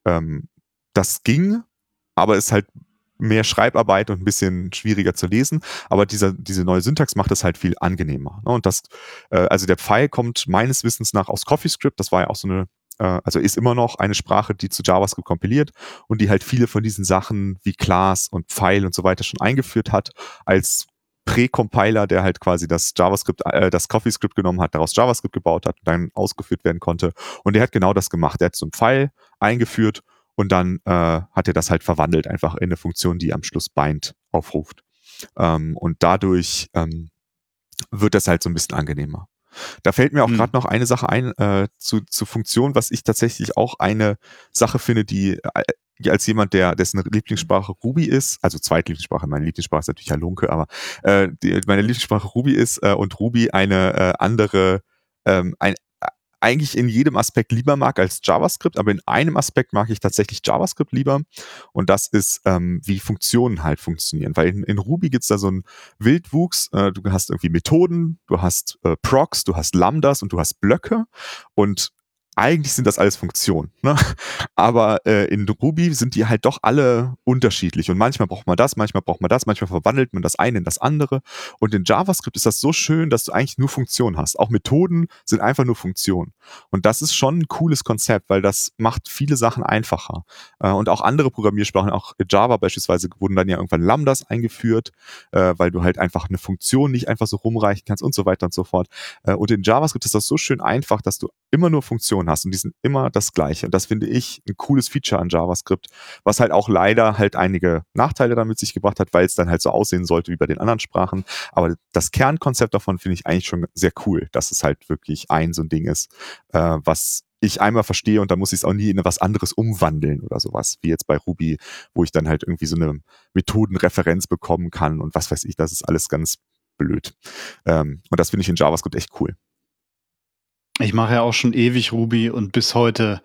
Ähm, das ging, aber ist halt mehr Schreibarbeit und ein bisschen schwieriger zu lesen. Aber dieser, diese neue Syntax macht es halt viel angenehmer. Ne? Und das, äh, also der Pfeil kommt meines Wissens nach aus CoffeeScript. Das war ja auch so eine äh, also ist immer noch eine Sprache, die zu JavaScript kompiliert und die halt viele von diesen Sachen wie Class und Pfeil und so weiter schon eingeführt hat als Pre-Compiler, der halt quasi das JavaScript, äh, das CoffeeScript genommen hat, daraus JavaScript gebaut hat und dann ausgeführt werden konnte. Und der hat genau das gemacht. Der hat so einen Pfeil eingeführt und dann äh, hat er das halt verwandelt, einfach in eine Funktion, die am Schluss bind aufruft. Ähm, und dadurch ähm, wird das halt so ein bisschen angenehmer. Da fällt mir auch hm. gerade noch eine Sache ein äh, zu, zu Funktion, was ich tatsächlich auch eine Sache finde, die äh, als jemand, der dessen Lieblingssprache Ruby ist, also Zweitlieblingssprache, meine Lieblingssprache ist natürlich Halunke, aber äh, die, meine Lieblingssprache Ruby ist äh, und Ruby eine äh, andere, ähm, ein, eigentlich in jedem Aspekt lieber mag als JavaScript, aber in einem Aspekt mag ich tatsächlich JavaScript lieber. Und das ist, ähm, wie Funktionen halt funktionieren. Weil in, in Ruby gibt's da so einen Wildwuchs, äh, du hast irgendwie Methoden, du hast äh, Procs, du hast Lambdas und du hast Blöcke. Und eigentlich sind das alles Funktionen. Ne? Aber äh, in Ruby sind die halt doch alle unterschiedlich. Und manchmal braucht man das, manchmal braucht man das, manchmal verwandelt man das eine in das andere. Und in JavaScript ist das so schön, dass du eigentlich nur Funktionen hast. Auch Methoden sind einfach nur Funktionen. Und das ist schon ein cooles Konzept, weil das macht viele Sachen einfacher. Äh, und auch andere Programmiersprachen, auch Java beispielsweise, wurden dann ja irgendwann Lambdas eingeführt, äh, weil du halt einfach eine Funktion nicht einfach so rumreichen kannst und so weiter und so fort. Äh, und in JavaScript ist das so schön einfach, dass du immer nur Funktionen hast und die sind immer das gleiche. Und das finde ich ein cooles Feature an JavaScript, was halt auch leider halt einige Nachteile damit sich gebracht hat, weil es dann halt so aussehen sollte wie bei den anderen Sprachen. Aber das Kernkonzept davon finde ich eigentlich schon sehr cool, dass es halt wirklich ein so ein Ding ist, äh, was ich einmal verstehe und dann muss ich es auch nie in was anderes umwandeln oder sowas, wie jetzt bei Ruby, wo ich dann halt irgendwie so eine Methodenreferenz bekommen kann und was weiß ich, das ist alles ganz blöd. Ähm, und das finde ich in JavaScript echt cool. Ich mache ja auch schon ewig Ruby und bis heute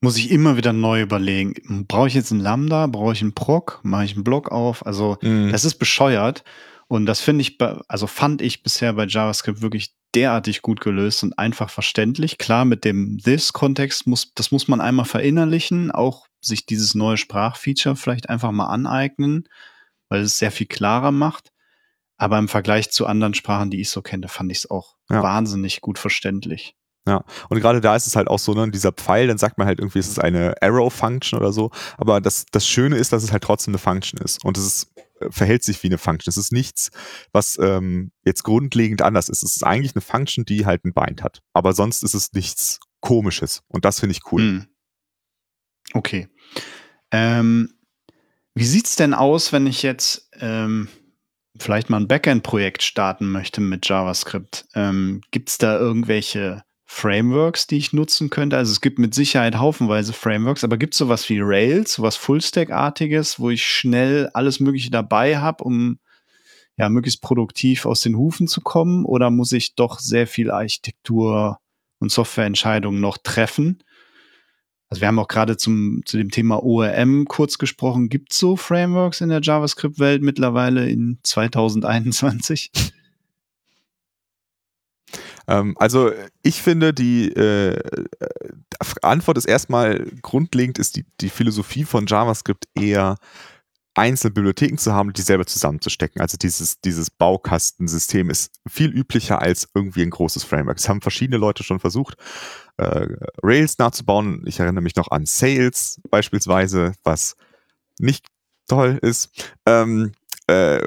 muss ich immer wieder neu überlegen. Brauche ich jetzt ein Lambda? Brauche ich einen Proc? Mache ich einen Block auf? Also, mm. das ist bescheuert. Und das finde ich, also fand ich bisher bei JavaScript wirklich derartig gut gelöst und einfach verständlich. Klar, mit dem This-Kontext muss, das muss man einmal verinnerlichen, auch sich dieses neue Sprachfeature vielleicht einfach mal aneignen, weil es sehr viel klarer macht. Aber im Vergleich zu anderen Sprachen, die ich so kenne, fand ich es auch ja. wahnsinnig gut verständlich. Ja, und gerade da ist es halt auch so, ne, dieser Pfeil, dann sagt man halt irgendwie, es ist eine Arrow-Function oder so. Aber das, das Schöne ist, dass es halt trotzdem eine Function ist. Und es ist, äh, verhält sich wie eine Function. Es ist nichts, was ähm, jetzt grundlegend anders ist. Es ist eigentlich eine Function, die halt ein Bind hat. Aber sonst ist es nichts Komisches. Und das finde ich cool. Hm. Okay. Ähm, wie sieht's denn aus, wenn ich jetzt ähm, vielleicht mal ein Backend-Projekt starten möchte mit JavaScript? Ähm, Gibt da irgendwelche Frameworks, die ich nutzen könnte? Also es gibt mit Sicherheit haufenweise Frameworks, aber gibt es sowas wie Rails, sowas Fullstack-artiges, wo ich schnell alles Mögliche dabei habe, um ja möglichst produktiv aus den Hufen zu kommen? Oder muss ich doch sehr viel Architektur und Softwareentscheidungen noch treffen? Also wir haben auch gerade zum zu dem Thema ORM kurz gesprochen. Gibt es so Frameworks in der JavaScript-Welt mittlerweile in 2021? Ähm, also ich finde, die äh, Antwort ist erstmal grundlegend, ist die, die Philosophie von JavaScript eher einzelne Bibliotheken zu haben und die selber zusammenzustecken. Also dieses, dieses Baukastensystem ist viel üblicher als irgendwie ein großes Framework. Es haben verschiedene Leute schon versucht, äh, Rails nachzubauen. Ich erinnere mich noch an Sales beispielsweise, was nicht toll ist. Ähm, äh,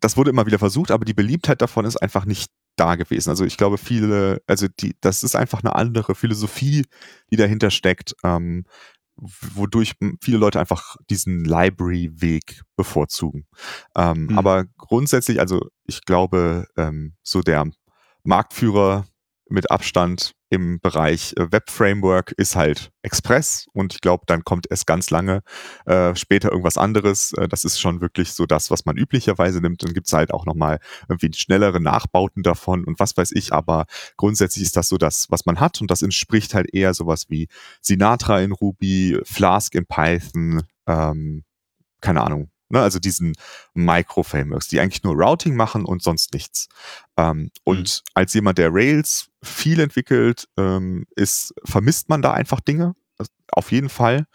das wurde immer wieder versucht, aber die Beliebtheit davon ist einfach nicht da gewesen. Also ich glaube, viele, also die, das ist einfach eine andere Philosophie, die dahinter steckt, ähm, wodurch viele Leute einfach diesen Library-Weg bevorzugen. Ähm, mhm. Aber grundsätzlich, also ich glaube, ähm, so der Marktführer mit Abstand im Bereich äh, Web Framework ist halt Express und ich glaube, dann kommt es ganz lange äh, später irgendwas anderes. Äh, das ist schon wirklich so das, was man üblicherweise nimmt. Dann gibt es halt auch nochmal irgendwie schnellere Nachbauten davon und was weiß ich, aber grundsätzlich ist das so das, was man hat und das entspricht halt eher sowas wie Sinatra in Ruby, Flask in Python, ähm, keine Ahnung, Ne, also diesen Micro-Frameworks, die eigentlich nur Routing machen und sonst nichts. Ähm, und mhm. als jemand, der Rails viel entwickelt, ähm, ist, vermisst man da einfach Dinge. Auf jeden Fall.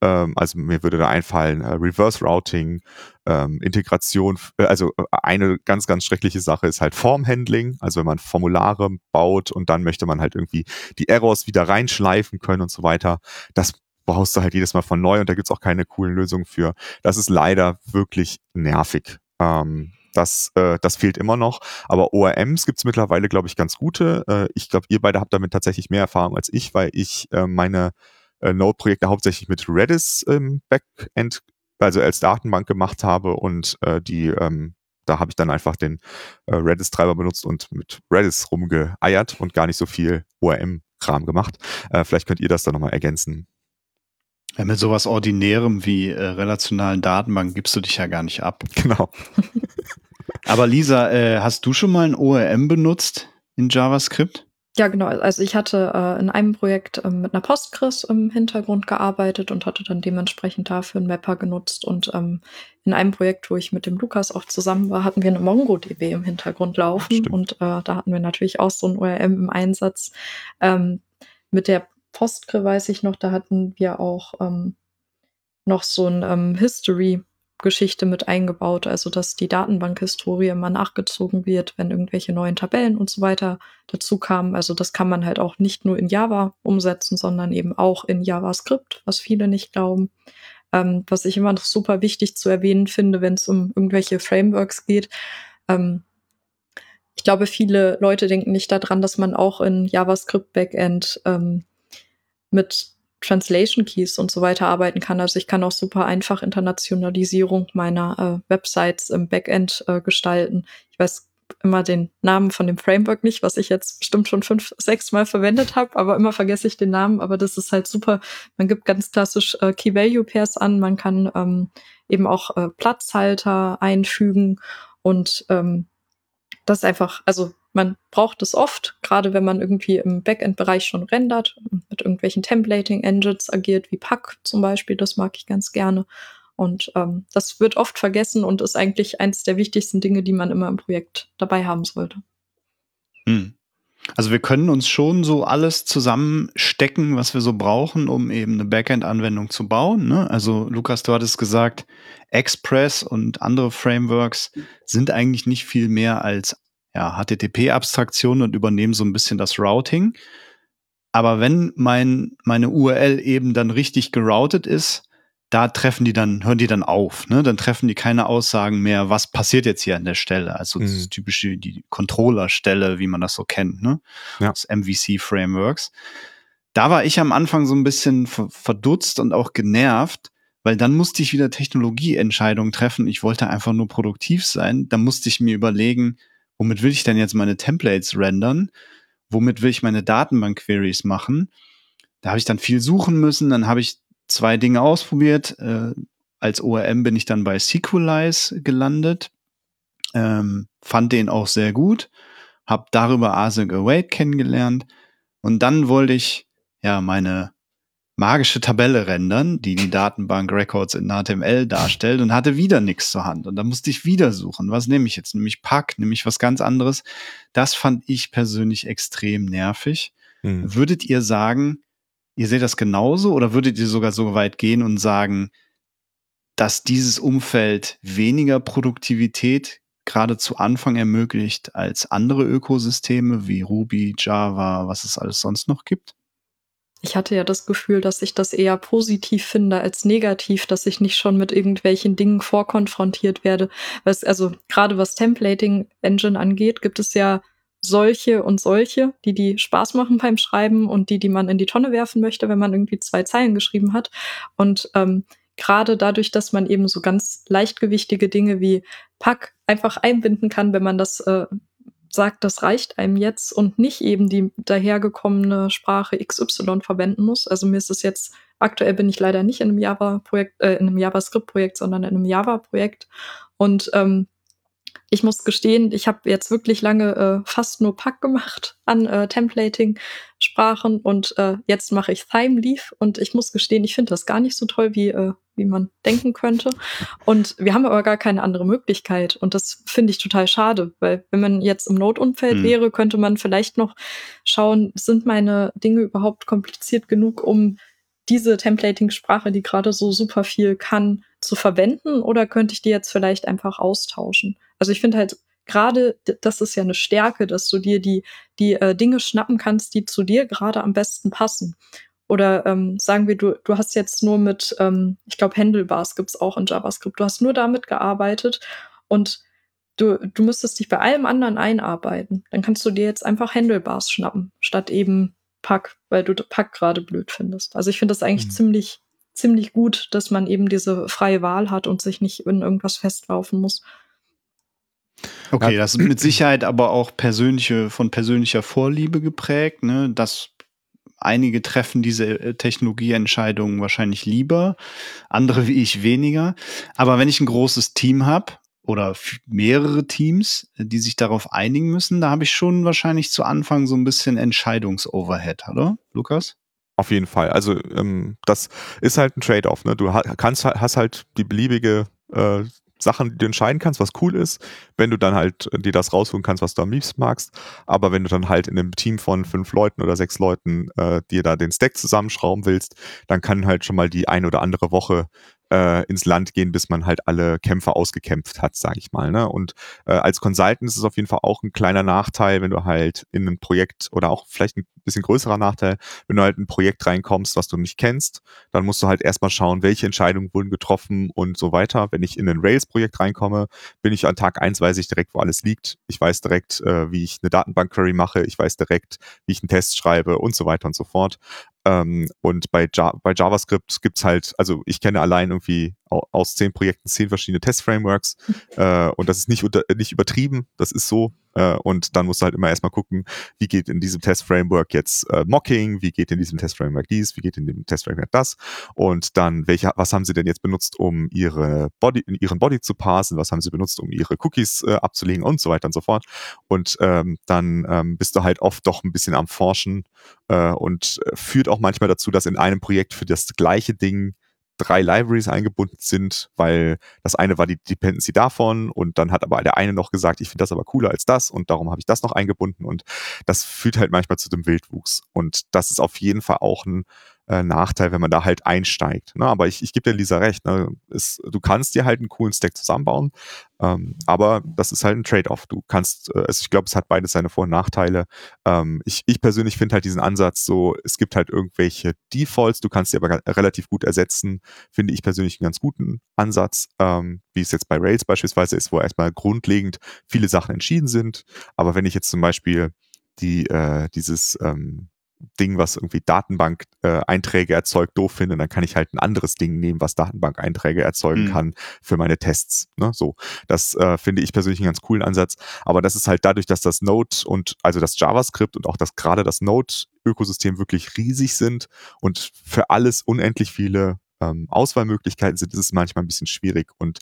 Ähm, also mir würde da einfallen, äh, Reverse Routing, ähm, Integration, äh, also äh, eine ganz, ganz schreckliche Sache ist halt Formhandling. Also wenn man Formulare baut und dann möchte man halt irgendwie die Errors wieder reinschleifen können und so weiter. Das brauchst du halt jedes Mal von neu und da gibt's auch keine coolen Lösungen für. Das ist leider wirklich nervig. Ähm, das, äh, das fehlt immer noch. Aber ORMs gibt's mittlerweile, glaube ich, ganz gute. Äh, ich glaube, ihr beide habt damit tatsächlich mehr Erfahrung als ich, weil ich äh, meine äh, Node-Projekte hauptsächlich mit Redis im Backend, also als Datenbank gemacht habe und äh, die ähm, da habe ich dann einfach den äh, Redis-Treiber benutzt und mit Redis rumgeeiert und gar nicht so viel ORM-Kram gemacht. Äh, vielleicht könnt ihr das dann nochmal ergänzen. Ja, mit sowas Ordinärem wie äh, relationalen Datenbanken gibst du dich ja gar nicht ab. Genau. Aber Lisa, äh, hast du schon mal ein ORM benutzt in JavaScript? Ja, genau. Also ich hatte äh, in einem Projekt ähm, mit einer Postgres im Hintergrund gearbeitet und hatte dann dementsprechend dafür einen Mapper genutzt. Und ähm, in einem Projekt, wo ich mit dem Lukas auch zusammen war, hatten wir eine MongoDB im Hintergrund laufen. Stimmt. Und äh, da hatten wir natürlich auch so ein ORM im Einsatz. Ähm, mit der Postgre weiß ich noch, da hatten wir auch ähm, noch so ein ähm, History Geschichte mit eingebaut, also dass die Datenbankhistorie immer nachgezogen wird, wenn irgendwelche neuen Tabellen und so weiter dazu kamen. Also das kann man halt auch nicht nur in Java umsetzen, sondern eben auch in JavaScript, was viele nicht glauben. Ähm, was ich immer noch super wichtig zu erwähnen finde, wenn es um irgendwelche Frameworks geht. Ähm, ich glaube, viele Leute denken nicht daran, dass man auch in JavaScript Backend ähm, mit Translation Keys und so weiter arbeiten kann. Also ich kann auch super einfach Internationalisierung meiner äh, Websites im Backend äh, gestalten. Ich weiß immer den Namen von dem Framework nicht, was ich jetzt bestimmt schon fünf, sechs Mal verwendet habe, aber immer vergesse ich den Namen. Aber das ist halt super. Man gibt ganz klassisch äh, Key Value Pairs an. Man kann ähm, eben auch äh, Platzhalter einfügen und ähm, das einfach, also man braucht es oft, gerade wenn man irgendwie im Backend-Bereich schon rendert, mit irgendwelchen Templating-Engines agiert, wie Pack zum Beispiel, das mag ich ganz gerne. Und ähm, das wird oft vergessen und ist eigentlich eines der wichtigsten Dinge, die man immer im Projekt dabei haben sollte. Hm. Also wir können uns schon so alles zusammenstecken, was wir so brauchen, um eben eine Backend-Anwendung zu bauen. Ne? Also Lukas, du hattest gesagt, Express und andere Frameworks sind eigentlich nicht viel mehr als ja, HTTP-Abstraktion und übernehmen so ein bisschen das Routing. Aber wenn mein, meine URL eben dann richtig geroutet ist, da treffen die dann, hören die dann auf, ne? Dann treffen die keine Aussagen mehr, was passiert jetzt hier an der Stelle. Also mhm. das typische, die Controller-Stelle, wie man das so kennt, ne? Ja. Das MVC-Frameworks. Da war ich am Anfang so ein bisschen verdutzt und auch genervt, weil dann musste ich wieder Technologieentscheidungen treffen. Ich wollte einfach nur produktiv sein. Da musste ich mir überlegen, womit will ich denn jetzt meine Templates rendern? Womit will ich meine Datenbank-Queries machen? Da habe ich dann viel suchen müssen. Dann habe ich zwei Dinge ausprobiert. Äh, als ORM bin ich dann bei Sequelize gelandet. Ähm, fand den auch sehr gut. Hab darüber Async Await kennengelernt. Und dann wollte ich ja meine magische Tabelle rendern, die die Datenbank Records in HTML darstellt und hatte wieder nichts zur Hand. Und da musste ich wieder suchen. Was nehme ich jetzt? Nehme ich Pack? Nehme ich was ganz anderes? Das fand ich persönlich extrem nervig. Hm. Würdet ihr sagen, ihr seht das genauso oder würdet ihr sogar so weit gehen und sagen, dass dieses Umfeld weniger Produktivität gerade zu Anfang ermöglicht als andere Ökosysteme wie Ruby, Java, was es alles sonst noch gibt? Ich hatte ja das Gefühl, dass ich das eher positiv finde als negativ, dass ich nicht schon mit irgendwelchen Dingen vorkonfrontiert werde. Was, also gerade was Templating Engine angeht, gibt es ja solche und solche, die die Spaß machen beim Schreiben und die, die man in die Tonne werfen möchte, wenn man irgendwie zwei Zeilen geschrieben hat. Und ähm, gerade dadurch, dass man eben so ganz leichtgewichtige Dinge wie Pack einfach einbinden kann, wenn man das äh, sagt, das reicht einem jetzt und nicht eben die dahergekommene Sprache XY verwenden muss. Also mir ist es jetzt, aktuell bin ich leider nicht in einem Java-Projekt, äh, in einem JavaScript-Projekt, sondern in einem Java-Projekt. Und ähm, ich muss gestehen, ich habe jetzt wirklich lange äh, fast nur Pack gemacht an äh, Templating-Sprachen und äh, jetzt mache ich Thime Leaf und ich muss gestehen, ich finde das gar nicht so toll, wie, äh, wie man denken könnte. Und wir haben aber gar keine andere Möglichkeit und das finde ich total schade, weil wenn man jetzt im Node-Umfeld mhm. wäre, könnte man vielleicht noch schauen, sind meine Dinge überhaupt kompliziert genug, um diese Templating-Sprache, die gerade so super viel kann, zu verwenden oder könnte ich die jetzt vielleicht einfach austauschen? Also ich finde halt gerade, das ist ja eine Stärke, dass du dir die, die äh, Dinge schnappen kannst, die zu dir gerade am besten passen. Oder ähm, sagen wir, du, du hast jetzt nur mit, ähm, ich glaube, Handlebars gibt's auch in JavaScript. Du hast nur damit gearbeitet und du, du müsstest dich bei allem anderen einarbeiten. Dann kannst du dir jetzt einfach Handlebars schnappen, statt eben Pack, weil du Pack gerade blöd findest. Also ich finde das eigentlich mhm. ziemlich, ziemlich gut, dass man eben diese freie Wahl hat und sich nicht in irgendwas festlaufen muss. Okay, das ist mit Sicherheit aber auch persönliche, von persönlicher Vorliebe geprägt, ne? Dass einige treffen diese äh, Technologieentscheidungen wahrscheinlich lieber, andere wie ich weniger. Aber wenn ich ein großes Team habe oder mehrere Teams, die sich darauf einigen müssen, da habe ich schon wahrscheinlich zu Anfang so ein bisschen Entscheidungsoverhead, oder, Lukas? Auf jeden Fall. Also ähm, das ist halt ein Trade-off. Ne? Du hast halt die beliebige äh, Sachen, die du entscheiden kannst, was cool ist, wenn du dann halt dir das rausholen kannst, was du am liebsten magst. Aber wenn du dann halt in einem Team von fünf Leuten oder sechs Leuten äh, dir da den Stack zusammenschrauben willst, dann kann halt schon mal die ein oder andere Woche äh, ins Land gehen, bis man halt alle Kämpfe ausgekämpft hat, sage ich mal. Ne? Und äh, als Consultant ist es auf jeden Fall auch ein kleiner Nachteil, wenn du halt in ein Projekt oder auch vielleicht ein bisschen größerer Nachteil, wenn du halt in ein Projekt reinkommst, was du nicht kennst, dann musst du halt erstmal schauen, welche Entscheidungen wurden getroffen und so weiter. Wenn ich in ein Rails-Projekt reinkomme, bin ich an Tag eins weiß ich direkt, wo alles liegt. Ich weiß direkt, äh, wie ich eine Datenbank-Query mache. Ich weiß direkt, wie ich einen Test schreibe und so weiter und so fort. Ähm, und bei, ja bei JavaScript gibt's halt, also ich kenne allein irgendwie aus zehn Projekten zehn verschiedene Test-Frameworks äh, und das ist nicht, unter, nicht übertrieben, das ist so. Äh, und dann musst du halt immer erstmal gucken, wie geht in diesem Test-Framework jetzt äh, Mocking, wie geht in diesem Test-Framework dies, wie geht in dem Test-Framework das? Und dann, welche, was haben sie denn jetzt benutzt, um ihre Body, ihren Body zu parsen, was haben sie benutzt, um ihre Cookies äh, abzulegen? Und so weiter und so fort. Und ähm, dann ähm, bist du halt oft doch ein bisschen am Forschen äh, und äh, führt auch manchmal dazu, dass in einem Projekt für das gleiche Ding drei Libraries eingebunden sind, weil das eine war die Dependency davon und dann hat aber der eine noch gesagt, ich finde das aber cooler als das und darum habe ich das noch eingebunden und das führt halt manchmal zu dem Wildwuchs und das ist auf jeden Fall auch ein äh, Nachteil, wenn man da halt einsteigt. Ne? Aber ich, ich gebe dir Lisa recht, ne? es, du kannst dir halt einen coolen Stack zusammenbauen, ähm, aber das ist halt ein Trade-off. Du kannst, äh, also ich glaube, es hat beides seine Vor- und Nachteile. Ähm, ich, ich persönlich finde halt diesen Ansatz so, es gibt halt irgendwelche Defaults, du kannst sie aber relativ gut ersetzen, finde ich persönlich einen ganz guten Ansatz, ähm, wie es jetzt bei Rails beispielsweise ist, wo erstmal grundlegend viele Sachen entschieden sind. Aber wenn ich jetzt zum Beispiel die, äh, dieses ähm, Ding, was irgendwie Datenbank-Einträge äh, erzeugt, doof finde, dann kann ich halt ein anderes Ding nehmen, was Datenbank-Einträge erzeugen mhm. kann für meine Tests. Ne? So, das äh, finde ich persönlich einen ganz coolen Ansatz. Aber das ist halt dadurch, dass das Node und also das JavaScript und auch das gerade das Node-Ökosystem wirklich riesig sind und für alles unendlich viele ähm, Auswahlmöglichkeiten sind, ist es manchmal ein bisschen schwierig. Und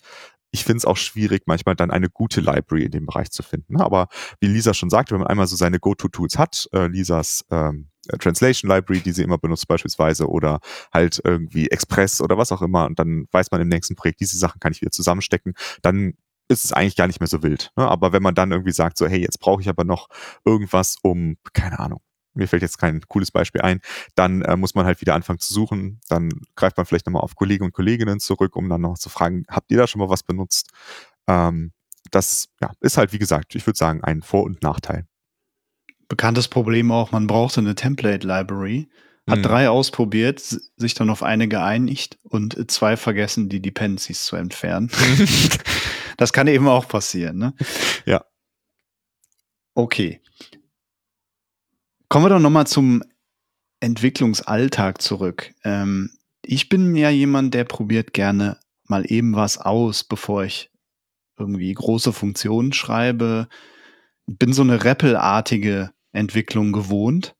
ich finde es auch schwierig, manchmal dann eine gute Library in dem Bereich zu finden. Aber wie Lisa schon sagte, wenn man einmal so seine Go-To-Tools hat, äh, Lisas ähm, Translation Library, die sie immer benutzt beispielsweise, oder halt irgendwie Express oder was auch immer, und dann weiß man im nächsten Projekt, diese Sachen kann ich wieder zusammenstecken, dann ist es eigentlich gar nicht mehr so wild. Ne? Aber wenn man dann irgendwie sagt, so, hey, jetzt brauche ich aber noch irgendwas, um, keine Ahnung, mir fällt jetzt kein cooles Beispiel ein, dann äh, muss man halt wieder anfangen zu suchen. Dann greift man vielleicht nochmal auf Kollegen und Kolleginnen zurück, um dann noch zu fragen, habt ihr da schon mal was benutzt? Ähm, das ja, ist halt, wie gesagt, ich würde sagen, ein Vor- und Nachteil. Bekanntes Problem auch, man brauchte eine Template-Library, hat mhm. drei ausprobiert, sich dann auf eine geeinigt und zwei vergessen, die Dependencies zu entfernen. das kann eben auch passieren, ne? Ja. Okay. Kommen wir doch nochmal zum Entwicklungsalltag zurück. Ähm, ich bin ja jemand, der probiert gerne mal eben was aus, bevor ich irgendwie große Funktionen schreibe. Bin so eine Rappel-artige Entwicklung gewohnt,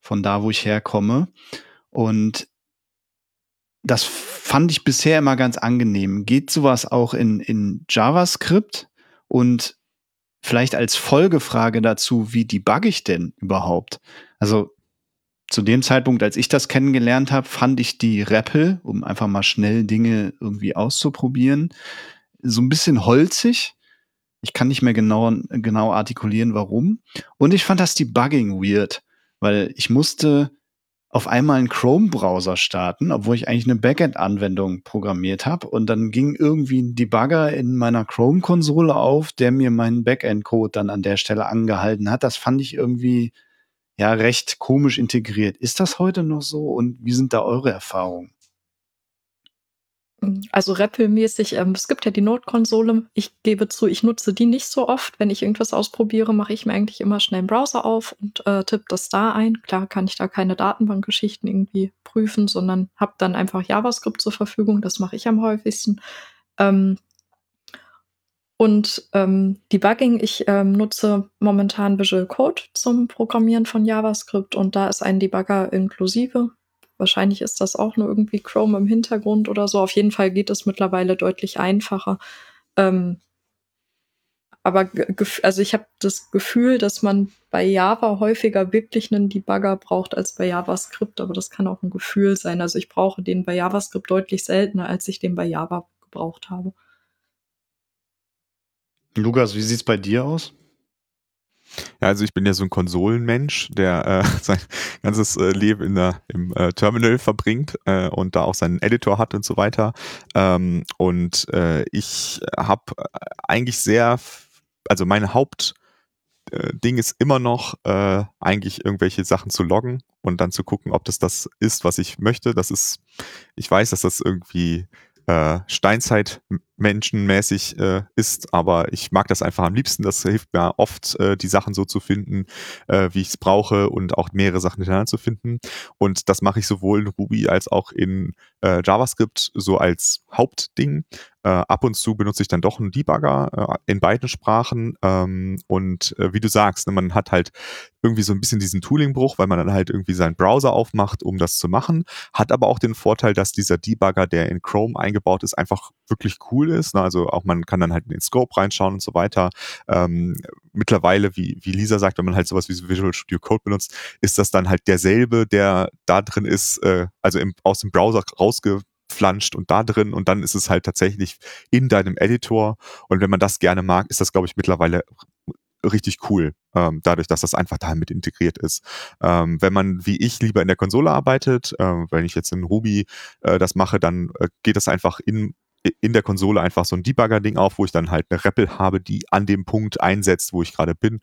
von da, wo ich herkomme. Und das fand ich bisher immer ganz angenehm. Geht sowas auch in, in JavaScript? Und vielleicht als Folgefrage dazu, wie debugge ich denn überhaupt? Also zu dem Zeitpunkt, als ich das kennengelernt habe, fand ich die REPL, um einfach mal schnell Dinge irgendwie auszuprobieren, so ein bisschen holzig. Ich kann nicht mehr genau, genau artikulieren, warum. Und ich fand das Debugging weird, weil ich musste auf einmal einen Chrome-Browser starten, obwohl ich eigentlich eine Backend-Anwendung programmiert habe. Und dann ging irgendwie ein Debugger in meiner Chrome-Konsole auf, der mir meinen Backend-Code dann an der Stelle angehalten hat. Das fand ich irgendwie ja recht komisch integriert. Ist das heute noch so und wie sind da eure Erfahrungen? Also REPL-mäßig, ähm, es gibt ja die Node-Konsole. Ich gebe zu, ich nutze die nicht so oft. Wenn ich irgendwas ausprobiere, mache ich mir eigentlich immer schnell einen Browser auf und äh, tippe das da ein. Klar kann ich da keine Datenbankgeschichten irgendwie prüfen, sondern habe dann einfach JavaScript zur Verfügung. Das mache ich am häufigsten. Ähm, und ähm, Debugging, ich ähm, nutze momentan Visual Code zum Programmieren von JavaScript und da ist ein Debugger inklusive. Wahrscheinlich ist das auch nur irgendwie Chrome im Hintergrund oder so. Auf jeden Fall geht es mittlerweile deutlich einfacher. Ähm, aber also ich habe das Gefühl, dass man bei Java häufiger wirklich einen Debugger braucht als bei JavaScript, aber das kann auch ein Gefühl sein. Also ich brauche den bei JavaScript deutlich seltener, als ich den bei Java gebraucht habe. Lukas, wie sieht's bei dir aus? Ja, also ich bin ja so ein Konsolenmensch, der äh, sein ganzes äh, Leben in der, im äh, Terminal verbringt äh, und da auch seinen Editor hat und so weiter. Ähm, und äh, ich habe eigentlich sehr, also mein Haupt äh, Ding ist immer noch äh, eigentlich irgendwelche Sachen zu loggen und dann zu gucken, ob das das ist, was ich möchte. Das ist, ich weiß, dass das irgendwie äh, Steinzeit-menschenmäßig äh, ist, aber ich mag das einfach am liebsten. Das hilft mir oft, äh, die Sachen so zu finden, äh, wie ich es brauche und auch mehrere Sachen hintereinander zu finden. Und das mache ich sowohl in Ruby als auch in äh, JavaScript so als Hauptding. Äh, ab und zu benutze ich dann doch einen Debugger äh, in beiden Sprachen. Ähm, und wie du sagst, ne, man hat halt irgendwie so ein bisschen diesen Toolingbruch, weil man dann halt irgendwie seinen Browser aufmacht, um das zu machen. Hat aber auch den Vorteil, dass dieser Debugger, der in Chrome eingebaut ist, einfach wirklich cool ist. Ne? Also auch man kann dann halt in den Scope reinschauen und so weiter. Ähm, mittlerweile, wie, wie Lisa sagt, wenn man halt sowas wie Visual Studio Code benutzt, ist das dann halt derselbe, der da drin ist, äh, also im, aus dem Browser rausge flanscht und da drin und dann ist es halt tatsächlich in deinem Editor und wenn man das gerne mag, ist das glaube ich mittlerweile richtig cool, ähm, dadurch, dass das einfach da mit integriert ist. Ähm, wenn man wie ich lieber in der Konsole arbeitet, äh, wenn ich jetzt in Ruby äh, das mache, dann äh, geht das einfach in in der Konsole einfach so ein Debugger-Ding auf, wo ich dann halt eine REPL habe, die an dem Punkt einsetzt, wo ich gerade bin.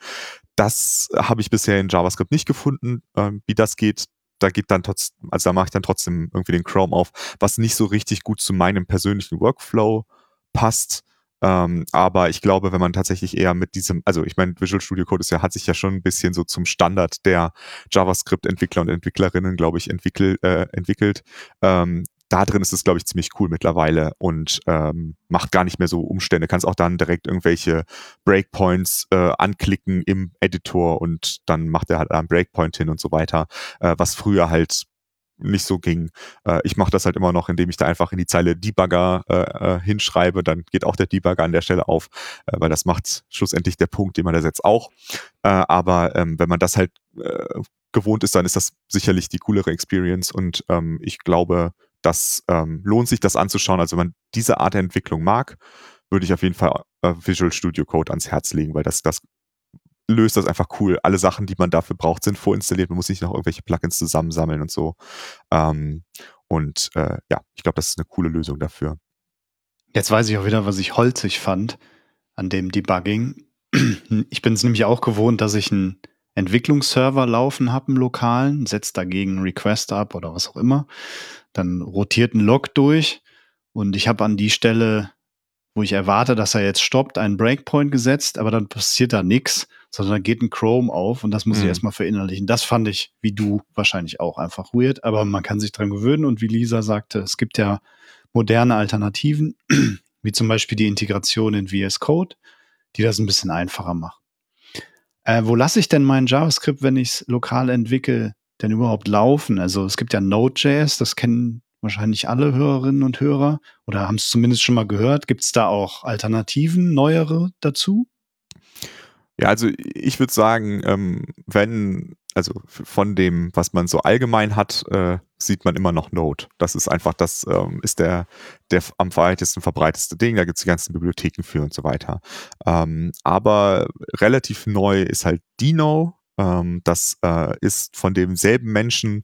Das habe ich bisher in JavaScript nicht gefunden, ähm, wie das geht da geht dann trotzdem, also da mache ich dann trotzdem irgendwie den Chrome auf, was nicht so richtig gut zu meinem persönlichen Workflow passt. Ähm, aber ich glaube, wenn man tatsächlich eher mit diesem, also ich meine, Visual Studio Code ist ja, hat sich ja schon ein bisschen so zum Standard der JavaScript-Entwickler und Entwicklerinnen, glaube ich, entwickelt, äh, entwickelt. Ähm, da drin ist es, glaube ich, ziemlich cool mittlerweile und ähm, macht gar nicht mehr so Umstände. Kannst auch dann direkt irgendwelche Breakpoints äh, anklicken im Editor und dann macht er halt einen Breakpoint hin und so weiter, äh, was früher halt nicht so ging. Äh, ich mache das halt immer noch, indem ich da einfach in die Zeile Debugger äh, äh, hinschreibe, dann geht auch der Debugger an der Stelle auf, äh, weil das macht schlussendlich der Punkt, den man da setzt, auch. Äh, aber ähm, wenn man das halt äh, gewohnt ist, dann ist das sicherlich die coolere Experience und ähm, ich glaube, das ähm, lohnt sich, das anzuschauen. Also wenn man diese Art der Entwicklung mag, würde ich auf jeden Fall äh, Visual Studio Code ans Herz legen, weil das, das löst das einfach cool. Alle Sachen, die man dafür braucht, sind vorinstalliert. Man muss nicht noch irgendwelche Plugins zusammensammeln und so. Ähm, und äh, ja, ich glaube, das ist eine coole Lösung dafür. Jetzt weiß ich auch wieder, was ich holzig fand an dem Debugging. Ich bin es nämlich auch gewohnt, dass ich einen Entwicklungsserver laufen habe im Lokalen, setze dagegen einen Request ab oder was auch immer. Dann rotiert ein Log durch und ich habe an die Stelle, wo ich erwarte, dass er jetzt stoppt, einen Breakpoint gesetzt, aber dann passiert da nichts sondern da geht ein Chrome auf und das muss mhm. ich erstmal verinnerlichen. Das fand ich, wie du, wahrscheinlich auch einfach weird, aber man kann sich dran gewöhnen und wie Lisa sagte, es gibt ja moderne Alternativen, wie zum Beispiel die Integration in VS Code, die das ein bisschen einfacher macht. Äh, wo lasse ich denn mein JavaScript, wenn ich es lokal entwickle, denn überhaupt laufen? Also es gibt ja Node.js, das kennen wahrscheinlich alle Hörerinnen und Hörer oder haben es zumindest schon mal gehört. Gibt es da auch Alternativen, neuere dazu? Ja, also ich würde sagen, ähm, wenn, also von dem, was man so allgemein hat, äh, sieht man immer noch Node. Das ist einfach, das ähm, ist der, der am weitesten verbreiteste Ding. Da gibt es die ganzen Bibliotheken für und so weiter. Ähm, aber relativ neu ist halt Dino. Ähm, das äh, ist von demselben Menschen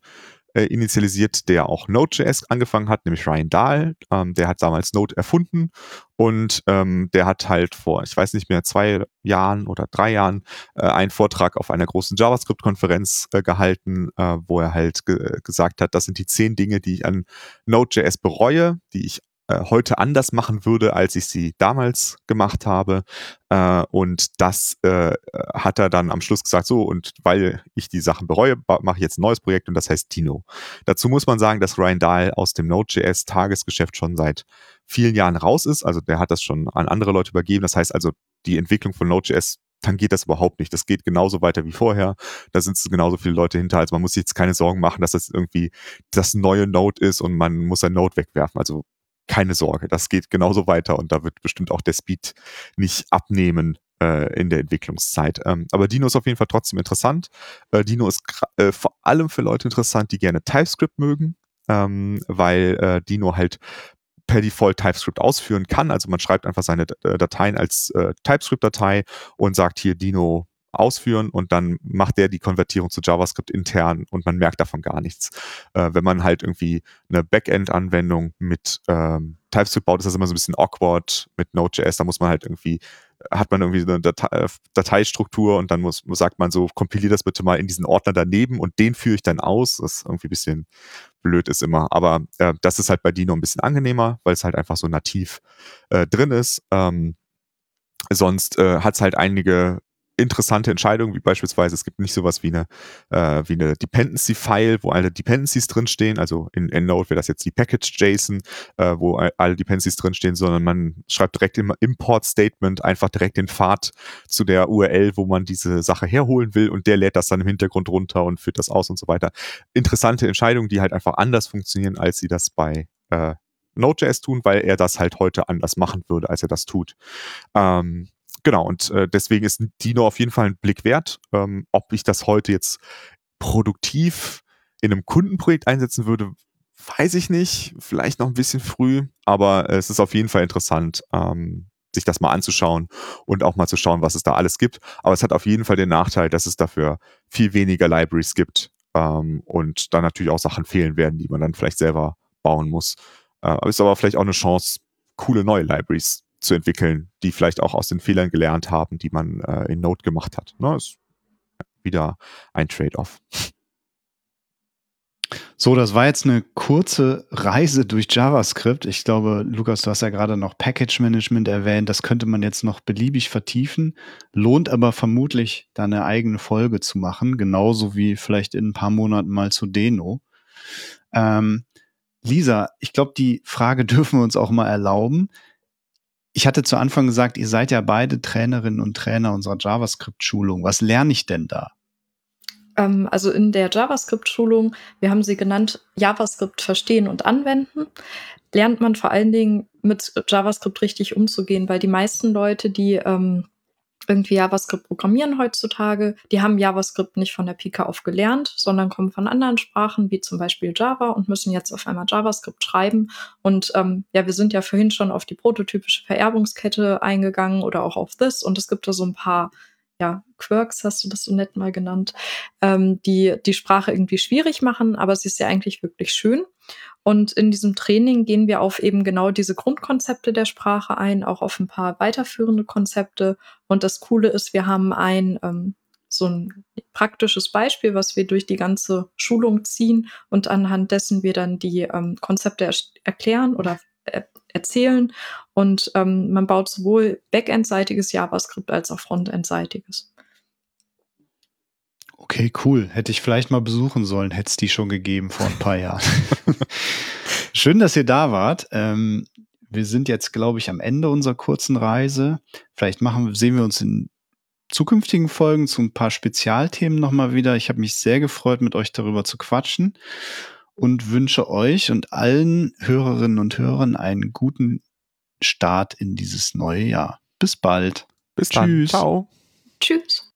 äh, initialisiert, der auch Node.js angefangen hat, nämlich Ryan Dahl. Ähm, der hat damals Node erfunden und ähm, der hat halt vor, ich weiß nicht mehr, zwei Jahren oder drei Jahren äh, einen Vortrag auf einer großen JavaScript-Konferenz äh, gehalten, äh, wo er halt ge gesagt hat, das sind die zehn Dinge, die ich an Node.js bereue, die ich heute anders machen würde, als ich sie damals gemacht habe. Äh, und das äh, hat er dann am Schluss gesagt, so, und weil ich die Sachen bereue, mache ich jetzt ein neues Projekt und das heißt Dino. Dazu muss man sagen, dass Ryan Dahl aus dem Node.js-Tagesgeschäft schon seit vielen Jahren raus ist. Also der hat das schon an andere Leute übergeben. Das heißt also, die Entwicklung von Node.js tangiert das überhaupt nicht. Das geht genauso weiter wie vorher. Da sind genauso viele Leute hinter. Also man muss sich jetzt keine Sorgen machen, dass das irgendwie das neue Node ist und man muss ein Node wegwerfen. Also keine Sorge, das geht genauso weiter und da wird bestimmt auch der Speed nicht abnehmen äh, in der Entwicklungszeit. Ähm, aber Dino ist auf jeden Fall trotzdem interessant. Äh, Dino ist äh, vor allem für Leute interessant, die gerne TypeScript mögen, ähm, weil äh, Dino halt per Default TypeScript ausführen kann. Also man schreibt einfach seine äh, Dateien als äh, TypeScript-Datei und sagt hier Dino ausführen und dann macht der die Konvertierung zu JavaScript intern und man merkt davon gar nichts. Äh, wenn man halt irgendwie eine Backend-Anwendung mit ähm, TypeScript baut, ist das immer so ein bisschen awkward mit Node.js. Da muss man halt irgendwie, hat man irgendwie eine Datei, äh, Dateistruktur und dann muss, sagt man so, kompilier das bitte mal in diesen Ordner daneben und den führe ich dann aus. Das ist irgendwie ein bisschen blöd ist immer. Aber äh, das ist halt bei Dino ein bisschen angenehmer, weil es halt einfach so nativ äh, drin ist. Ähm, sonst äh, hat es halt einige interessante Entscheidungen, wie beispielsweise es gibt nicht sowas wie eine, äh, wie eine Dependency-File, wo alle Dependencies drinstehen, also in EndNote wäre das jetzt die Package-JSON, äh, wo alle Dependencies drinstehen, sondern man schreibt direkt im Import-Statement einfach direkt den Pfad zu der URL, wo man diese Sache herholen will und der lädt das dann im Hintergrund runter und führt das aus und so weiter. Interessante Entscheidungen, die halt einfach anders funktionieren, als sie das bei äh, Node.js tun, weil er das halt heute anders machen würde, als er das tut. Ähm, genau, und äh, deswegen ist Dino auf jeden Fall ein Blick wert. Ähm, ob ich das heute jetzt produktiv in einem Kundenprojekt einsetzen würde, weiß ich nicht. Vielleicht noch ein bisschen früh, aber es ist auf jeden Fall interessant, ähm, sich das mal anzuschauen und auch mal zu schauen, was es da alles gibt. Aber es hat auf jeden Fall den Nachteil, dass es dafür viel weniger Libraries gibt ähm, und dann natürlich auch Sachen fehlen werden, die man dann vielleicht selber bauen muss. Äh, ist aber vielleicht auch eine Chance, coole neue Libraries zu entwickeln, die vielleicht auch aus den Fehlern gelernt haben, die man äh, in Node gemacht hat. Ne? Ist wieder ein Trade-off. So, das war jetzt eine kurze Reise durch JavaScript. Ich glaube, Lukas, du hast ja gerade noch Package Management erwähnt. Das könnte man jetzt noch beliebig vertiefen, lohnt aber vermutlich da eine eigene Folge zu machen, genauso wie vielleicht in ein paar Monaten mal zu Deno. Ähm, Lisa, ich glaube, die Frage dürfen wir uns auch mal erlauben. Ich hatte zu Anfang gesagt, ihr seid ja beide Trainerinnen und Trainer unserer JavaScript-Schulung. Was lerne ich denn da? Ähm, also in der JavaScript-Schulung, wir haben sie genannt, JavaScript verstehen und anwenden, lernt man vor allen Dingen mit JavaScript richtig umzugehen, weil die meisten Leute, die ähm, irgendwie JavaScript programmieren heutzutage, die haben JavaScript nicht von der Pika auf gelernt, sondern kommen von anderen Sprachen, wie zum Beispiel Java und müssen jetzt auf einmal JavaScript schreiben. Und ähm, ja, wir sind ja vorhin schon auf die prototypische Vererbungskette eingegangen oder auch auf This und es gibt da so ein paar ja, Quirks hast du das so nett mal genannt, ähm, die die Sprache irgendwie schwierig machen, aber sie ist ja eigentlich wirklich schön. Und in diesem Training gehen wir auf eben genau diese Grundkonzepte der Sprache ein, auch auf ein paar weiterführende Konzepte. Und das Coole ist, wir haben ein ähm, so ein praktisches Beispiel, was wir durch die ganze Schulung ziehen und anhand dessen wir dann die ähm, Konzepte er erklären oder äh, erzählen. Und ähm, man baut sowohl backend-seitiges JavaScript als auch frontend-seitiges. Okay, cool. Hätte ich vielleicht mal besuchen sollen, hätte es die schon gegeben vor ein paar Jahren. Schön, dass ihr da wart. Ähm, wir sind jetzt, glaube ich, am Ende unserer kurzen Reise. Vielleicht machen, sehen wir uns in zukünftigen Folgen zu ein paar Spezialthemen nochmal wieder. Ich habe mich sehr gefreut, mit euch darüber zu quatschen und wünsche euch und allen Hörerinnen und Hörern einen guten Start in dieses neue Jahr. Bis bald. Bis dann. Tschüss. Ciao. Tschüss.